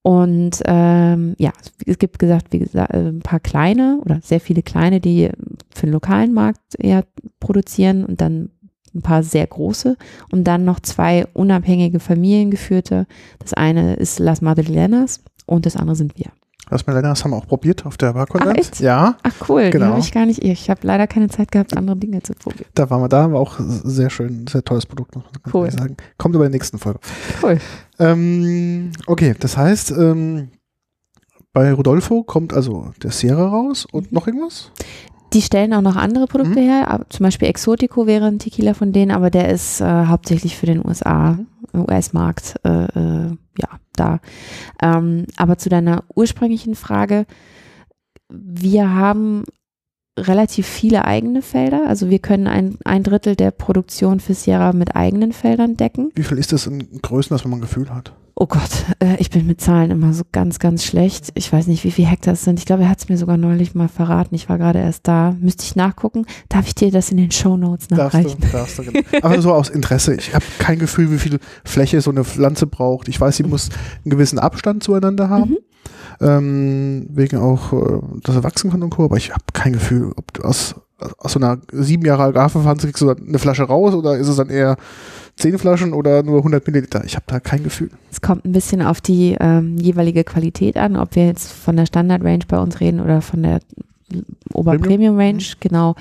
Und ähm, ja, es gibt gesagt, wie gesagt, äh, ein paar kleine oder sehr viele kleine, die für den lokalen Markt eher produzieren und dann ein paar sehr große und dann noch zwei unabhängige familiengeführte. Das eine ist Las Madrilenas und das andere sind wir.
Las Madrilenas haben wir auch probiert auf der
Barkonferenz.
Ach, ja.
Ach cool, genau. habe ich gar nicht. Ich habe leider keine Zeit gehabt, andere Dinge zu probieren.
Da waren wir da, war auch sehr schön, sehr tolles Produkt, muss man cool. sagen. Kommt aber in der nächsten Folge.
Cool.
Ähm, okay, das heißt, ähm, bei Rodolfo kommt also der Sierra raus und
Mhm.
noch irgendwas?
Die stellen auch noch andere Produkte
Mhm.
her, zum Beispiel Exotico wäre ein Tequila von denen, aber der ist äh, hauptsächlich für den USA, US-Markt, äh, äh, ja, da. Ähm, aber zu deiner ursprünglichen Frage, wir haben relativ viele eigene Felder, also wir können ein, ein Drittel der Produktion für Sierra mit eigenen Feldern decken.
Wie viel ist das in Größen, dass man ein Gefühl hat?
Oh Gott, äh, ich bin mit Zahlen immer so ganz, ganz schlecht. Ich weiß nicht, wie viele Hektar es sind. Ich glaube, er hat es mir sogar neulich mal verraten. Ich war gerade erst da. Müsste ich nachgucken. Darf ich dir das in den Shownotes
Darfst
nachreichen?
du, darfst du. genau. Aber so aus Interesse. Ich habe kein Gefühl, wie viel Fläche so eine Pflanze braucht. Ich weiß, sie muss einen gewissen Abstand zueinander haben.
Mhm.
Ähm, wegen auch, äh, dass er wachsen kann und Co. Aber ich habe kein Gefühl, ob du aus, aus so einer sieben Jahre Agrarpflanze kriegst du dann eine Flasche raus oder ist es dann eher zehn Flaschen oder nur 100 Milliliter? Ich habe da kein Gefühl.
Es kommt ein bisschen auf die ähm, jeweilige Qualität an, ob wir jetzt von der Standard-Range bei uns reden oder von der Ober-Premium-Range. Genau.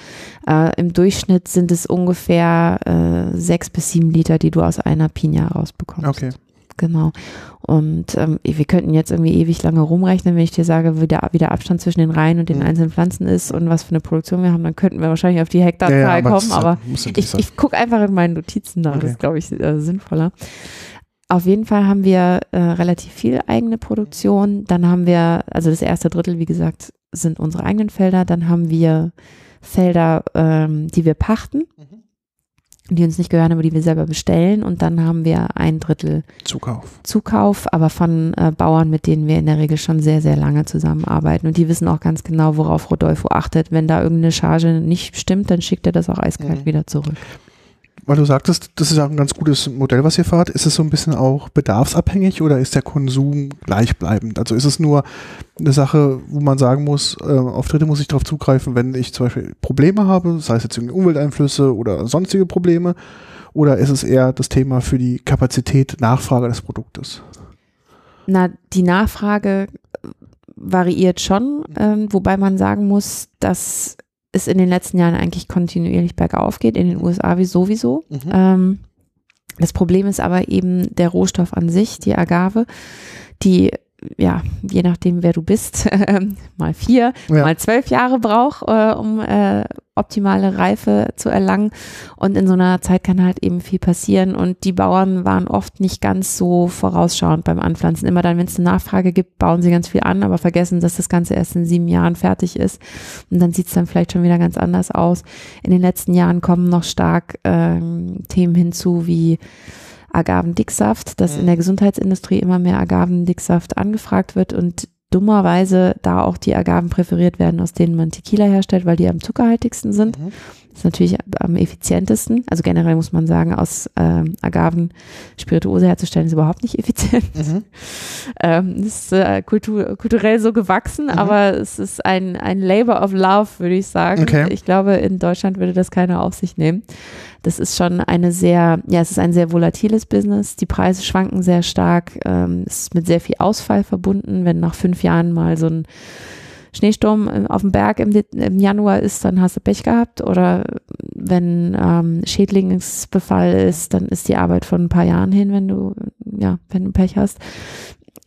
Äh, Im Durchschnitt sind es ungefähr äh, sechs bis sieben Liter, die du aus einer Pina rausbekommst.
Okay.
Genau. Und ähm, wir könnten jetzt irgendwie ewig lange rumrechnen, wenn ich dir sage, wie der, wie der Abstand zwischen den Reihen und den
Mhm.
einzelnen Pflanzen ist und was für eine Produktion wir haben, dann könnten wir wahrscheinlich auf die Hektarzahl
Ja, ja,
kommen, aber ich, ich gucke einfach in meinen Notizen nach,
Okay.
das ist, glaube ich, äh, sinnvoller. Auf jeden Fall haben wir äh, relativ viel eigene Produktion. Dann haben wir, also das erste Drittel, wie gesagt, sind unsere eigenen Felder. Dann haben wir Felder, ähm, die wir pachten, die uns nicht gehören, aber die wir selber bestellen. Und dann haben wir ein Drittel
Zukauf.
Zukauf, aber von äh, Bauern, mit denen wir in der Regel schon sehr, sehr lange zusammenarbeiten. Und die wissen auch ganz genau, worauf Rodolfo achtet. Wenn da irgendeine Charge nicht stimmt, dann schickt er das auch eiskalt
Mhm.
wieder zurück.
Weil du sagtest, das ist ja ein ganz gutes Modell, was ihr fahrt. Ist es so ein bisschen auch bedarfsabhängig oder ist der Konsum gleichbleibend? Also ist es nur eine Sache, wo man sagen muss, äh, auf Dritte muss ich darauf zugreifen, wenn ich zum Beispiel Probleme habe, sei es jetzt irgendwie Umwelteinflüsse oder sonstige Probleme, oder ist es eher das Thema für die Kapazität, Nachfrage des Produktes?
Na, die Nachfrage äh, variiert schon, ähm, wobei man sagen muss, dass es in den letzten Jahren eigentlich kontinuierlich bergauf geht, in den USA wie sowieso. Ähm, das Problem ist aber eben der Rohstoff an sich, die Agave, die ja, je nachdem, wer du bist, ähm, mal vier,
Ja.
mal zwölf Jahre braucht, äh, um äh, optimale Reife zu erlangen. Und in so einer Zeit kann halt eben viel passieren. Und die Bauern waren oft nicht ganz so vorausschauend beim Anpflanzen. Immer dann, wenn es eine Nachfrage gibt, bauen sie ganz viel an, aber vergessen, dass das Ganze erst in sieben Jahren fertig ist. Und dann sieht es dann vielleicht schon wieder ganz anders aus. In den letzten Jahren kommen noch stark ähm, Themen hinzu wie Agavendicksaft, dass in der Gesundheitsindustrie immer mehr Agavendicksaft angefragt wird und dummerweise da auch die Agaven präferiert werden, aus denen man Tequila herstellt, weil die am zuckerhaltigsten sind.
Mhm.
Das ist natürlich am effizientesten. Also generell muss man sagen, aus ähm, Agaven Spirituose herzustellen ist überhaupt nicht effizient.
Mhm.
Ähm, das ist äh, kultur, kulturell so gewachsen,
Mhm.
aber es ist ein, ein Labor of Love, würde ich sagen.
Okay.
Ich glaube, in Deutschland würde das keiner auf sich nehmen. Das ist schon eine sehr, ja, es ist ein sehr volatiles Business. Die Preise schwanken sehr stark. Ähm, es ist mit sehr viel Ausfall verbunden. Wenn nach fünf Jahren mal so ein Schneesturm äh, auf dem Berg im, Januar ist, dann hast du Pech gehabt. Oder wenn ähm, Schädlingsbefall ist, dann ist die Arbeit von ein paar Jahren hin, wenn du, ja, wenn du Pech hast.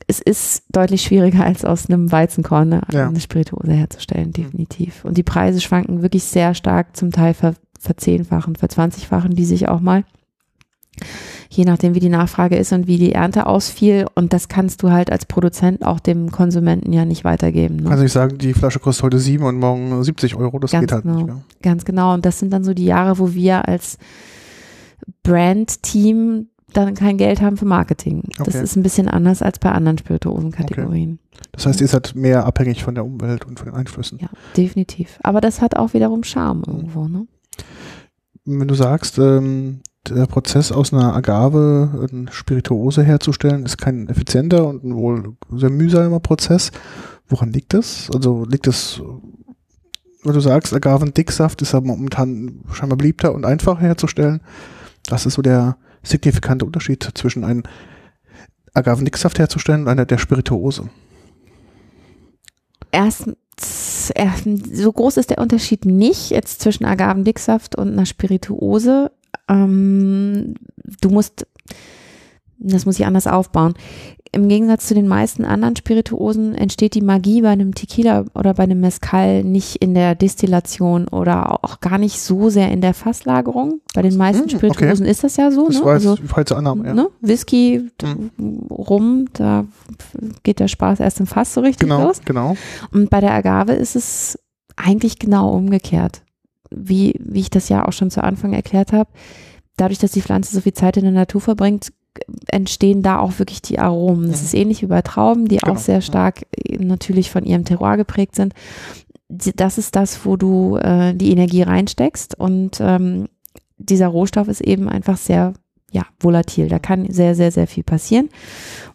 Es ist deutlich schwieriger, als aus einem Weizenkorn eine,
Ja.
eine Spirituose herzustellen, definitiv. Und die Preise schwanken wirklich sehr stark, zum Teil ver, verzehnfachen, verzwanzigfachen die sich auch mal. Je nachdem, wie die Nachfrage ist und wie die Ernte ausfiel. Und das kannst du halt als Produzent auch dem Konsumenten ja nicht weitergeben. Ne?
Also ich sagen, die Flasche kostet heute 7 und morgen 70 Euro, das
Ganz
geht halt
genau.
nicht mehr.
Ganz genau. Und das sind dann so die Jahre, wo wir als Brand-Team dann kein Geld haben für Marketing. Das
Okay.
ist ein bisschen anders als bei anderen Spirituosen-Kategorien.
Das heißt, ihr seid mehr abhängig von der Umwelt und von den Einflüssen.
Ja, definitiv. Aber das hat auch wiederum Charme irgendwo, ne?
Wenn du sagst, ähm, der Prozess aus einer Agave eine Spirituose herzustellen, ist kein effizienter und ein wohl sehr mühsamer Prozess. Woran liegt das? Also liegt es, weil du sagst, Agavendicksaft ist ja momentan scheinbar beliebter und einfacher herzustellen. Das ist so der signifikante Unterschied zwischen einem Agavendicksaft herzustellen und einer der Spirituose.
Erstens, erstens, so groß ist der Unterschied nicht jetzt zwischen Agavendicksaft und einer Spirituose. Ähm, du musst, Das muss ich anders aufbauen. Im Gegensatz zu den meisten anderen Spirituosen entsteht die Magie bei einem Tequila oder bei einem Mezcal nicht in der Destillation oder auch gar nicht so sehr in der Fasslagerung. Bei den meisten
Hm,
Spirituosen ist das ja so.
Das
ne?
war jetzt
also,
falsche Annahme, ja.
ne? Whisky,
Mhm.
Rum, da geht der Spaß erst im Fass so richtig
Genau,
los.
genau.
Und bei der Agave ist es eigentlich genau umgekehrt. Wie, wie ich das ja auch schon zu Anfang erklärt habe, dadurch, dass die Pflanze so viel Zeit in der Natur verbringt, entstehen da auch wirklich die Aromen. Das
Mhm.
ist ähnlich wie bei Trauben, die
Genau,
auch sehr stark äh, natürlich von ihrem Terroir geprägt sind. Das ist das, wo du äh, die Energie reinsteckst und ähm, dieser Rohstoff ist eben einfach sehr ja, volatil. Da kann sehr, sehr, sehr viel passieren.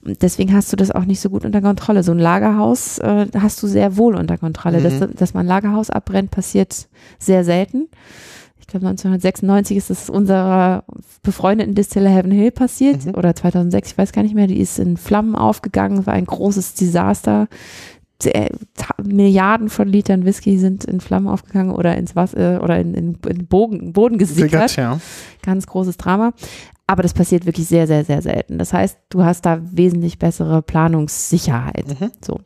Und deswegen hast du das auch nicht so gut unter Kontrolle. So ein Lagerhaus äh, hast du sehr wohl unter Kontrolle.
Mhm.
Dass, dass man ein Lagerhaus abbrennt, passiert sehr selten. Ich glaube, 1996 ist das unserer befreundeten Distiller Heaven Hill passiert
Mhm.
oder 2006, ich weiß gar nicht mehr. Die ist in Flammen aufgegangen, war ein großes Desaster. Ta- Milliarden von Litern Whisky sind in Flammen aufgegangen oder ins Wasser oder in, in, in Bogen, Boden gesickert
Sickert, ja.
ganz großes Drama. Aber das passiert wirklich sehr, sehr, sehr selten. Das heißt, du hast da wesentlich bessere Planungssicherheit.
Mhm.
So.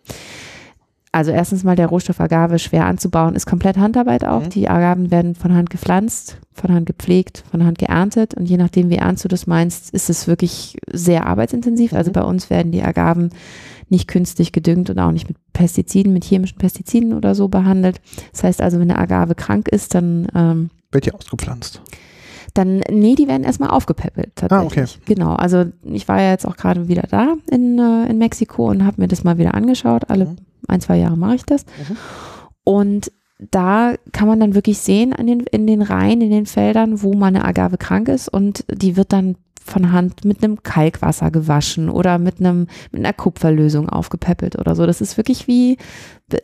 Also erstens mal der Rohstoff Agave schwer anzubauen, ist komplett Handarbeit auch.
Mhm.
Die Agaven werden von Hand gepflanzt, von Hand gepflegt, von Hand geerntet und je nachdem, wie ernst du das meinst, ist es wirklich sehr arbeitsintensiv. Also
Mhm.
bei uns werden die Agaven nicht künstlich gedüngt und auch nicht mit Pestiziden, mit chemischen Pestiziden oder so behandelt. Das heißt also, wenn eine Agave krank ist, dann ähm,
Wird ja ausgepflanzt.
dann, nee, die werden erstmal aufgepäppelt tatsächlich.
Ah, okay.
Genau, also ich war ja jetzt auch gerade wieder da in, äh, in Mexiko und habe mir das mal wieder angeschaut. Alle
Mhm.
Ein, zwei Jahre mache ich das.
Mhm.
Und da kann man dann wirklich sehen an den, in den Reihen, in den Feldern, wo mal eine Agave krank ist und die wird dann von Hand mit einem Kalkwasser gewaschen oder mit einem mit einer Kupferlösung aufgepäppelt oder so. Das ist wirklich wie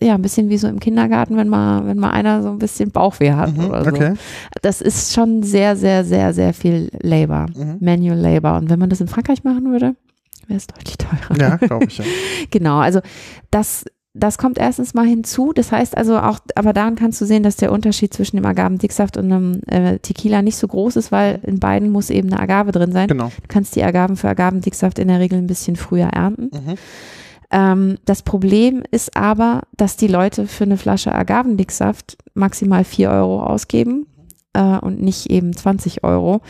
ja ein bisschen wie so im Kindergarten, wenn mal wenn mal einer so ein bisschen Bauchweh hat
Mhm,
oder so.
okay.
Das ist schon sehr sehr sehr sehr viel Labor,
Mhm.
Manual Labor und wenn man das in Frankreich machen würde, wäre es deutlich teurer.
Ja, glaube ich, ja.
Genau, also das, das kommt erstens mal hinzu. Das heißt also auch, aber daran kannst du sehen, dass der Unterschied zwischen dem Agavendicksaft und einem äh, Tequila nicht so groß ist, weil in beiden muss eben eine Agave drin sein.
Genau.
Du kannst die Agaven für Agavendicksaft in der Regel ein bisschen früher ernten.
Mhm.
Ähm, das Problem ist aber, dass die Leute für eine Flasche Agavendicksaft maximal 4 Euro ausgeben äh, und nicht eben 20 Euro.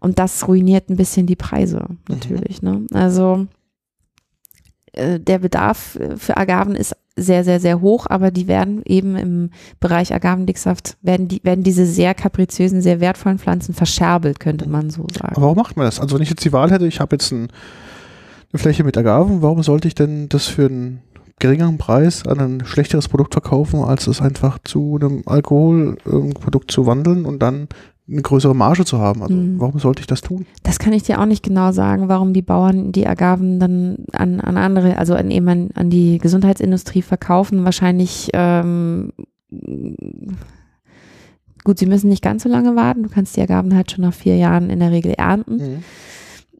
Und das ruiniert ein bisschen die Preise natürlich. Ne? Also äh, der Bedarf äh, für Agaven ist sehr, sehr, sehr hoch, aber die werden eben im Bereich Agavendicksaft, werden, die, werden diese sehr kapriziösen, sehr wertvollen Pflanzen verscherbelt, könnte man so sagen.
Aber warum macht man das? Also wenn ich jetzt die Wahl hätte, ich habe jetzt ein, eine Fläche mit Agaven, warum sollte ich denn das für einen geringeren Preis an ein schlechteres Produkt verkaufen, als es einfach zu einem Alkoholprodukt zu wandeln und dann eine größere Marge zu haben? Also
Mhm.
warum sollte ich das tun?
Das kann ich dir auch nicht genau sagen, warum die Bauern die Agaven dann an, an andere, also an eben an, an die Gesundheitsindustrie verkaufen. Wahrscheinlich, ähm, gut, sie müssen nicht ganz so lange warten. Du kannst die Agaven halt schon nach vier Jahren in der Regel ernten.
Mhm.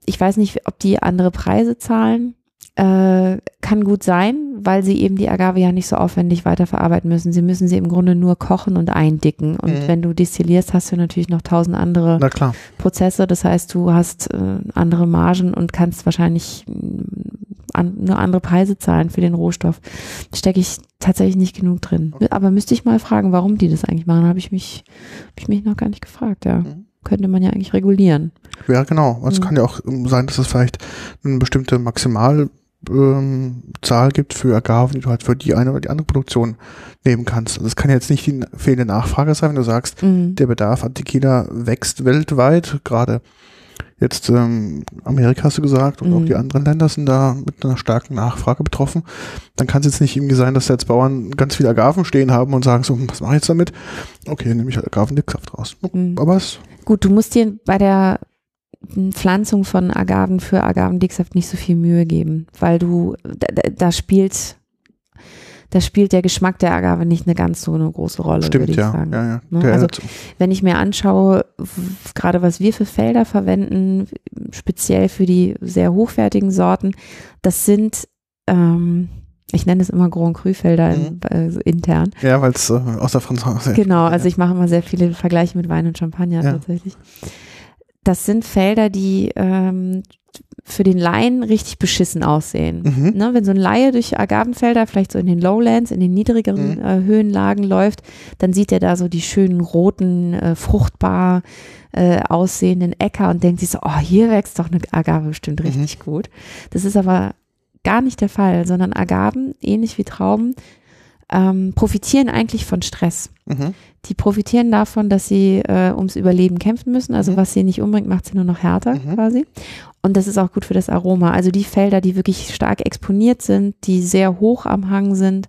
Ich weiß nicht, ob die andere Preise zahlen. Äh, kann gut sein, weil sie eben die Agave ja nicht so aufwendig weiterverarbeiten müssen. Sie müssen sie im Grunde nur kochen und eindicken. Und
Mhm.
wenn du destillierst, hast du natürlich noch tausend andere. Prozesse. Das heißt, du hast äh, andere Margen und kannst wahrscheinlich mh, an, nur andere Preise zahlen für den Rohstoff. Stecke ich tatsächlich nicht genug drin. Aber müsste ich mal fragen, warum die das eigentlich machen, habe ich mich, hab ich mich noch gar nicht gefragt. Ja,
Mhm.
könnte man ja eigentlich regulieren.
Ja, genau. Es
Mhm.
kann ja auch ähm, sein, dass es vielleicht eine bestimmte Maximalzahl ähm, Zahl gibt für Agaven, die du halt für die eine oder die andere Produktion nehmen kannst. Also es kann jetzt nicht die fehlende Nachfrage sein, wenn du sagst,
Mhm.
der Bedarf an Tequila wächst weltweit, gerade jetzt ähm, Amerika hast du gesagt und
Mhm.
auch die anderen Länder sind da mit einer starken Nachfrage betroffen. Dann kann es jetzt nicht irgendwie sein, dass da jetzt Bauern ganz viele Agaven stehen haben und sagen so, was mache ich jetzt damit? Okay, nehme ich halt Agavendicksaft raus.
Mhm.
Aber es
Gut, du musst dir bei der Pflanzung von Agaven für Agavendicksaft nicht so viel Mühe geben, weil du, da, da- spielt, da spielt der Geschmack der Agave nicht eine ganz so eine große Rolle, würde
stimmt
ich
ja.
sagen.
ja, ja.
Ne? Also wenn ich mir anschaue, gerade was wir für Felder verwenden, speziell für die sehr hochwertigen Sorten, das sind, ähm, ich nenne es immer Grand Cru Felder in, äh, so intern.
ja, weil es äh, aus der Franzose.
Genau, also ich mache immer sehr viele Vergleiche mit Wein und Champagner
Ja.
tatsächlich. Das sind Felder, die ähm, für den Laien richtig beschissen aussehen.
Mhm.
Ne, wenn so ein Laie durch Agavenfelder, vielleicht so in den Lowlands, in den niedrigeren
Mhm.
äh, Höhenlagen läuft, dann sieht er da so die schönen roten, äh, fruchtbar äh, aussehenden Äcker und denkt sich so, oh, hier wächst doch eine Agave bestimmt
Mhm.
richtig gut. Das ist aber gar nicht der Fall, sondern Agaven, ähnlich wie Trauben, ähm, profitieren eigentlich von Stress.
Mhm.
Die profitieren davon, dass sie äh, ums Überleben kämpfen müssen. Also
Mhm.
was sie nicht umbringt, macht sie nur noch härter
Mhm.
quasi. Und das ist auch gut für das Aroma. Also die Felder, die wirklich stark exponiert sind, die sehr hoch am Hang sind,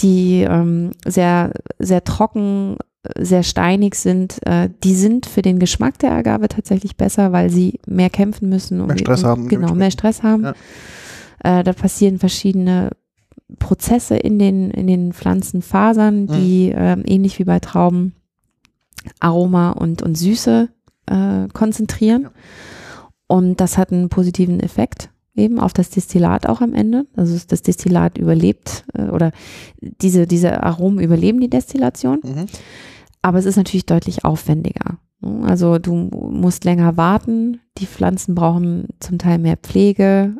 die ähm, sehr, sehr trocken, sehr steinig sind, äh, die sind für den Geschmack der Agave tatsächlich besser, weil sie mehr kämpfen müssen. um
Mehr Stress
um,
haben,
Genau, mehr Stress haben.
Ja.
Äh, da passieren verschiedene Prozesse in den, in den Pflanzenfasern, die ähm, ähnlich wie bei Trauben Aroma und, und Süße äh, konzentrieren.
Ja.
Und das hat einen positiven Effekt eben auf das Destillat auch am Ende. Also das Destillat überlebt äh, oder diese, diese Aromen überleben die Destillation.
Mhm.
Aber es ist natürlich deutlich aufwendiger. ne? Also du musst länger warten. Die Pflanzen brauchen zum Teil mehr Pflege.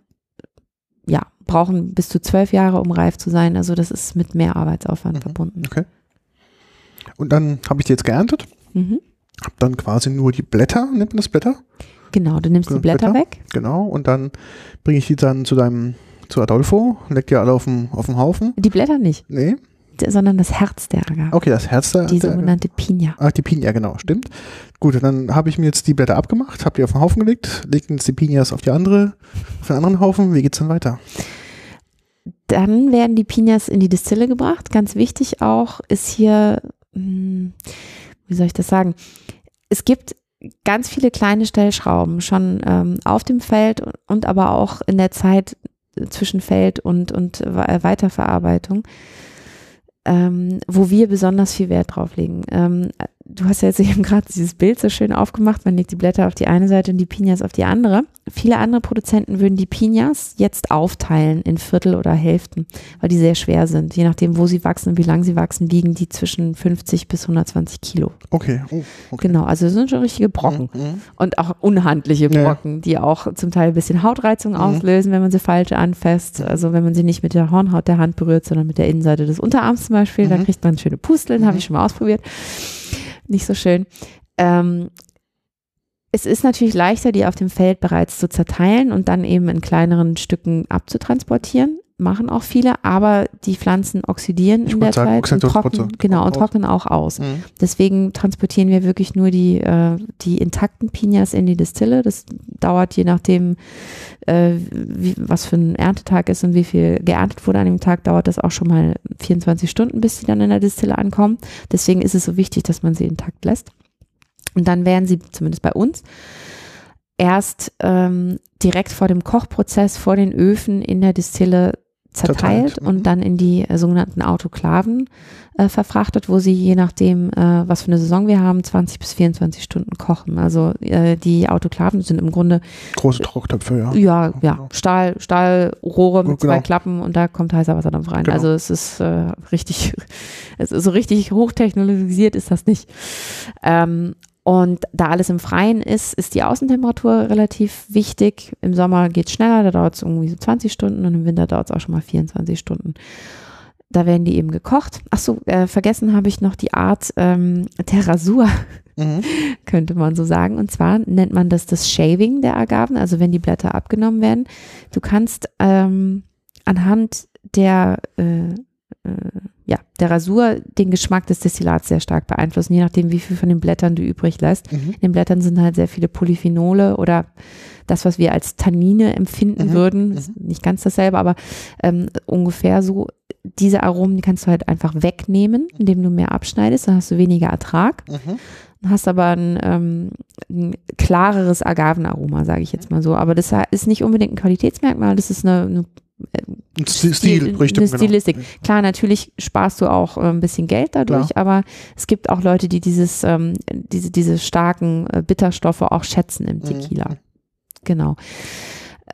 Brauchen bis zu zwölf Jahre, um reif zu sein. Also das ist mit mehr Arbeitsaufwand
Mhm.
verbunden.
Okay. Und dann habe ich die jetzt geerntet,
Mhm.
habe dann quasi nur die Blätter, nennt man das Blätter?
Genau, du nimmst die
Genau,
Blätter
Blätter.
weg.
Genau. Und dann bringe ich die dann zu deinem, zu Adolfo, leg die alle auf den, auf den Haufen.
Die Blätter nicht,
Nee.
sondern das Herz der Agave.
Okay, das Herz da.
die
der-
sogenannte Pina.
Ach, die Pinia, genau, stimmt. Gut, dann habe ich mir jetzt die Blätter abgemacht, habe die auf den Haufen gelegt, lege jetzt die Pinias auf die andere, auf den anderen Haufen. Wie geht's dann weiter?
Dann werden die Pinas in die Distille gebracht. Ganz wichtig auch ist hier, hm, wie soll ich das sagen? Es gibt ganz viele kleine Stellschrauben schon ähm, auf dem Feld und, aber auch in der Zeit zwischen Feld und, und We- Weiterverarbeitung, ähm, wo wir besonders viel Wert drauf legen. Ähm, du hast ja jetzt eben gerade dieses Bild so schön aufgemacht, man legt die Blätter auf die eine Seite und die Pinas auf die andere. Viele andere Produzenten würden die Pinas jetzt aufteilen in Viertel oder Hälften, weil die sehr schwer sind. Je nachdem, wo sie wachsen und wie lang sie wachsen, liegen die zwischen 50 bis 120 Kilo.
Okay. Oh, okay.
Genau, also das sind schon richtige Brocken
Mhm.
und auch unhandliche
Ja.
Brocken, die auch zum Teil ein bisschen Hautreizung
Mhm.
auslösen, wenn man sie falsch anfasst. Also wenn man sie nicht mit der Hornhaut der Hand berührt, sondern mit der Innenseite des Unterarms zum Beispiel, da
Mhm.
kriegt man schöne Pusteln, habe
Mhm.
ich schon mal ausprobiert. Nicht so schön. Ähm, es ist natürlich leichter, die auf dem Feld bereits zu zerteilen und dann eben in kleineren Stücken abzutransportieren. Machen auch viele, aber die Pflanzen oxidieren
Ich
in der
sagen,
Zeit und trocknen, genau, und trocknen auch aus.
Mhm.
Deswegen transportieren wir wirklich nur die, äh, die intakten Pinas in die Distille. Das dauert je nachdem, äh, wie, was für ein Erntetag ist und wie viel geerntet wurde an dem Tag, dauert das auch schon mal 24 Stunden, bis sie dann in der Distille ankommen. Deswegen ist es so wichtig, dass man sie intakt lässt. Und dann werden sie, zumindest bei uns, erst ähm, direkt vor dem Kochprozess, vor den Öfen in der Distille zerteilt,
mhm.
und dann in die äh, sogenannten Autoklaven äh, verfrachtet, wo sie je nachdem, äh, was für eine Saison wir haben, 20 bis 24 Stunden kochen. Also äh, die Autoklaven sind im Grunde
Große Trocktöpfe, ja.
ja, ja,
Genau.
Stahl, Stahlrohre mit
Genau.
zwei Klappen und da kommt heißer Wasserdampf rein.
Genau.
Also es ist äh, richtig, es ist so richtig hochtechnologisiert ist das nicht. Ähm, und da alles im Freien ist, ist die Außentemperatur relativ wichtig. Im Sommer geht es schneller, da dauert es irgendwie so 20 Stunden und im Winter dauert es auch schon mal 24 Stunden. Da werden die eben gekocht. Ach so, äh, vergessen habe ich noch die Art ähm, der Rasur
Mhm.
könnte man so sagen. Und zwar nennt man das das Shaving der Agaven, also wenn die Blätter abgenommen werden. Du kannst ähm, anhand der, äh, äh, ja, der Rasur den Geschmack des Destillats sehr stark beeinflussen, je nachdem, wie viel von den Blättern du übrig lässt.
Mhm.
In den Blättern sind halt sehr viele Polyphenole oder das, was wir als Tannine empfinden
Mhm,
würden. Ist nicht ganz dasselbe, aber ähm, ungefähr so. Diese Aromen, die kannst du halt einfach wegnehmen, indem du mehr abschneidest, dann hast du weniger Ertrag
Mhm.
hast aber ein, ähm, ein klareres Agavenaroma, sage ich jetzt mal so. Aber das ist nicht unbedingt ein Qualitätsmerkmal, das ist eine, eine,
Ein Stil, Stil Richtung,
eine Stilistik. Klar, natürlich sparst du auch äh, ein bisschen Geld dadurch, aber es gibt auch Leute, die dieses, ähm, diese, diese starken äh, Bitterstoffe auch schätzen im
Mhm.
Tequila. Genau.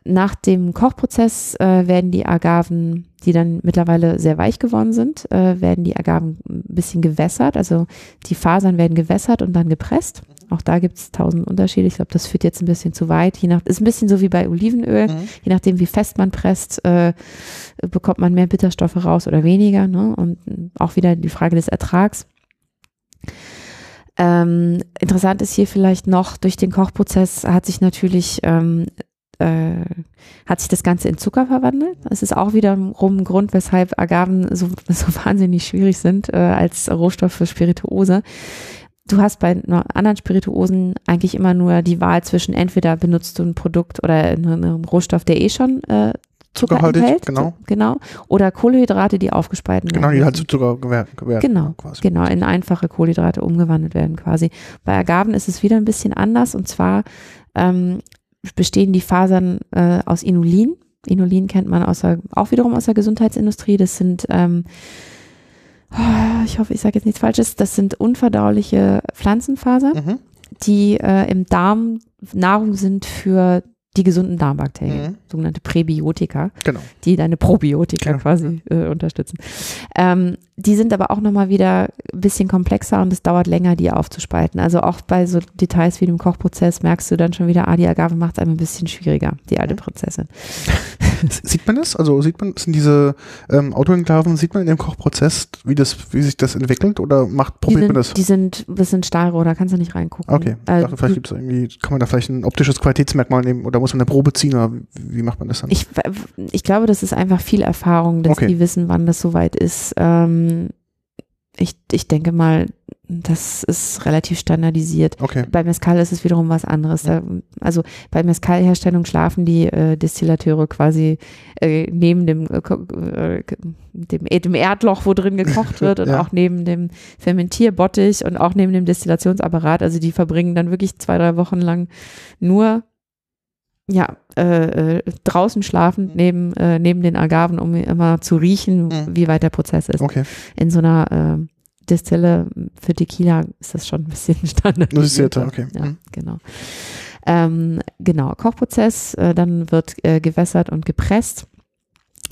Nach dem Kochprozess äh, werden die Agaven, die dann mittlerweile sehr weich geworden sind, äh, werden die Agaven ein bisschen gewässert. Also die Fasern werden gewässert und dann gepresst. Auch da gibt es tausend Unterschiede. Ich glaube, das führt jetzt ein bisschen zu weit. Je nach, ist ein bisschen so wie bei Olivenöl.
Mhm.
Je nachdem, wie fest man presst, äh, bekommt man mehr Bitterstoffe raus oder weniger. Ne? Und auch wieder die Frage des Ertrags. Ähm, interessant ist hier vielleicht noch, durch den Kochprozess hat sich natürlich ähm, äh, hat sich das Ganze in Zucker verwandelt. Das ist auch wiederum ein Grund, weshalb Agaven so, so wahnsinnig schwierig sind äh, als Rohstoff für Spirituose. Du hast bei anderen Spirituosen eigentlich immer nur die Wahl zwischen entweder benutzt du ein Produkt oder einen Rohstoff, der eh schon äh, Zucker
Zuckerhaltig,
enthält,
genau.
genau, oder Kohlenhydrate, die aufgespalten
Genau,
werden.
die halt zu Zucker gewährt
Genau,
quasi.
genau, in einfache Kohlenhydrate umgewandelt werden quasi. Bei Agaven ist es wieder ein bisschen anders und zwar ähm, bestehen die Fasern äh, aus Inulin. Inulin kennt man aus der, auch wiederum aus der Gesundheitsindustrie. Das sind, ähm, ich hoffe, ich sage jetzt nichts Falsches, das sind unverdauliche Pflanzenfasern,
Mhm.
die äh, im Darm Nahrung sind für die gesunden Darmbakterien,
Mhm.
sogenannte Präbiotika
Genau.
die deine Probiotika
Genau.
quasi äh, unterstützen. Ähm, die sind aber auch nochmal wieder ein bisschen komplexer und es dauert länger, die aufzuspalten. Also auch bei so Details wie dem Kochprozess merkst du dann schon wieder, ah, die Agave macht es einem ein bisschen schwieriger, die alte
Mhm.
Prinzessin.
Sieht man das? Also sieht man, sind diese ähm, Autoenklaven, sieht man in dem Kochprozess, wie das, wie sich das entwickelt oder macht, probiert
sind,
man das?
die sind, das sind Stahlrohr, da kannst du nicht reingucken.
Okay, ich
Äh,
dachte, vielleicht
du-
gibt's irgendwie, kann man da vielleicht ein optisches Qualitätsmerkmal nehmen oder muss man eine Probe ziehen oder wie, macht man das dann?
ich, ich glaube, das ist einfach viel Erfahrung, dass
Okay.
die wissen, wann das soweit ist. Ähm, ich, ich denke mal, das ist relativ standardisiert.
okay.
Bei Mescal ist es wiederum was anderes. Da, also bei Mescal-Herstellung schlafen die äh, Distillateure quasi äh, neben dem, äh, äh, dem, äh, dem Erdloch, wo drin gekocht wird und
Ja.
auch neben dem Fermentierbottich und auch neben dem Destillationsapparat. Also die verbringen dann wirklich zwei, drei Wochen lang nur ja, äh, äh, draußen schlafend neben, äh, neben den Agaven, um immer zu riechen,
Mhm.
wie weit der Prozess ist.
Okay.
In so einer äh, Destille für Tequila ist das schon ein bisschen standardisierter.
Standardisierter, okay.
Ja,
Mhm.
genau. Ähm, genau, Kochprozess, äh, dann wird äh, gewässert und gepresst.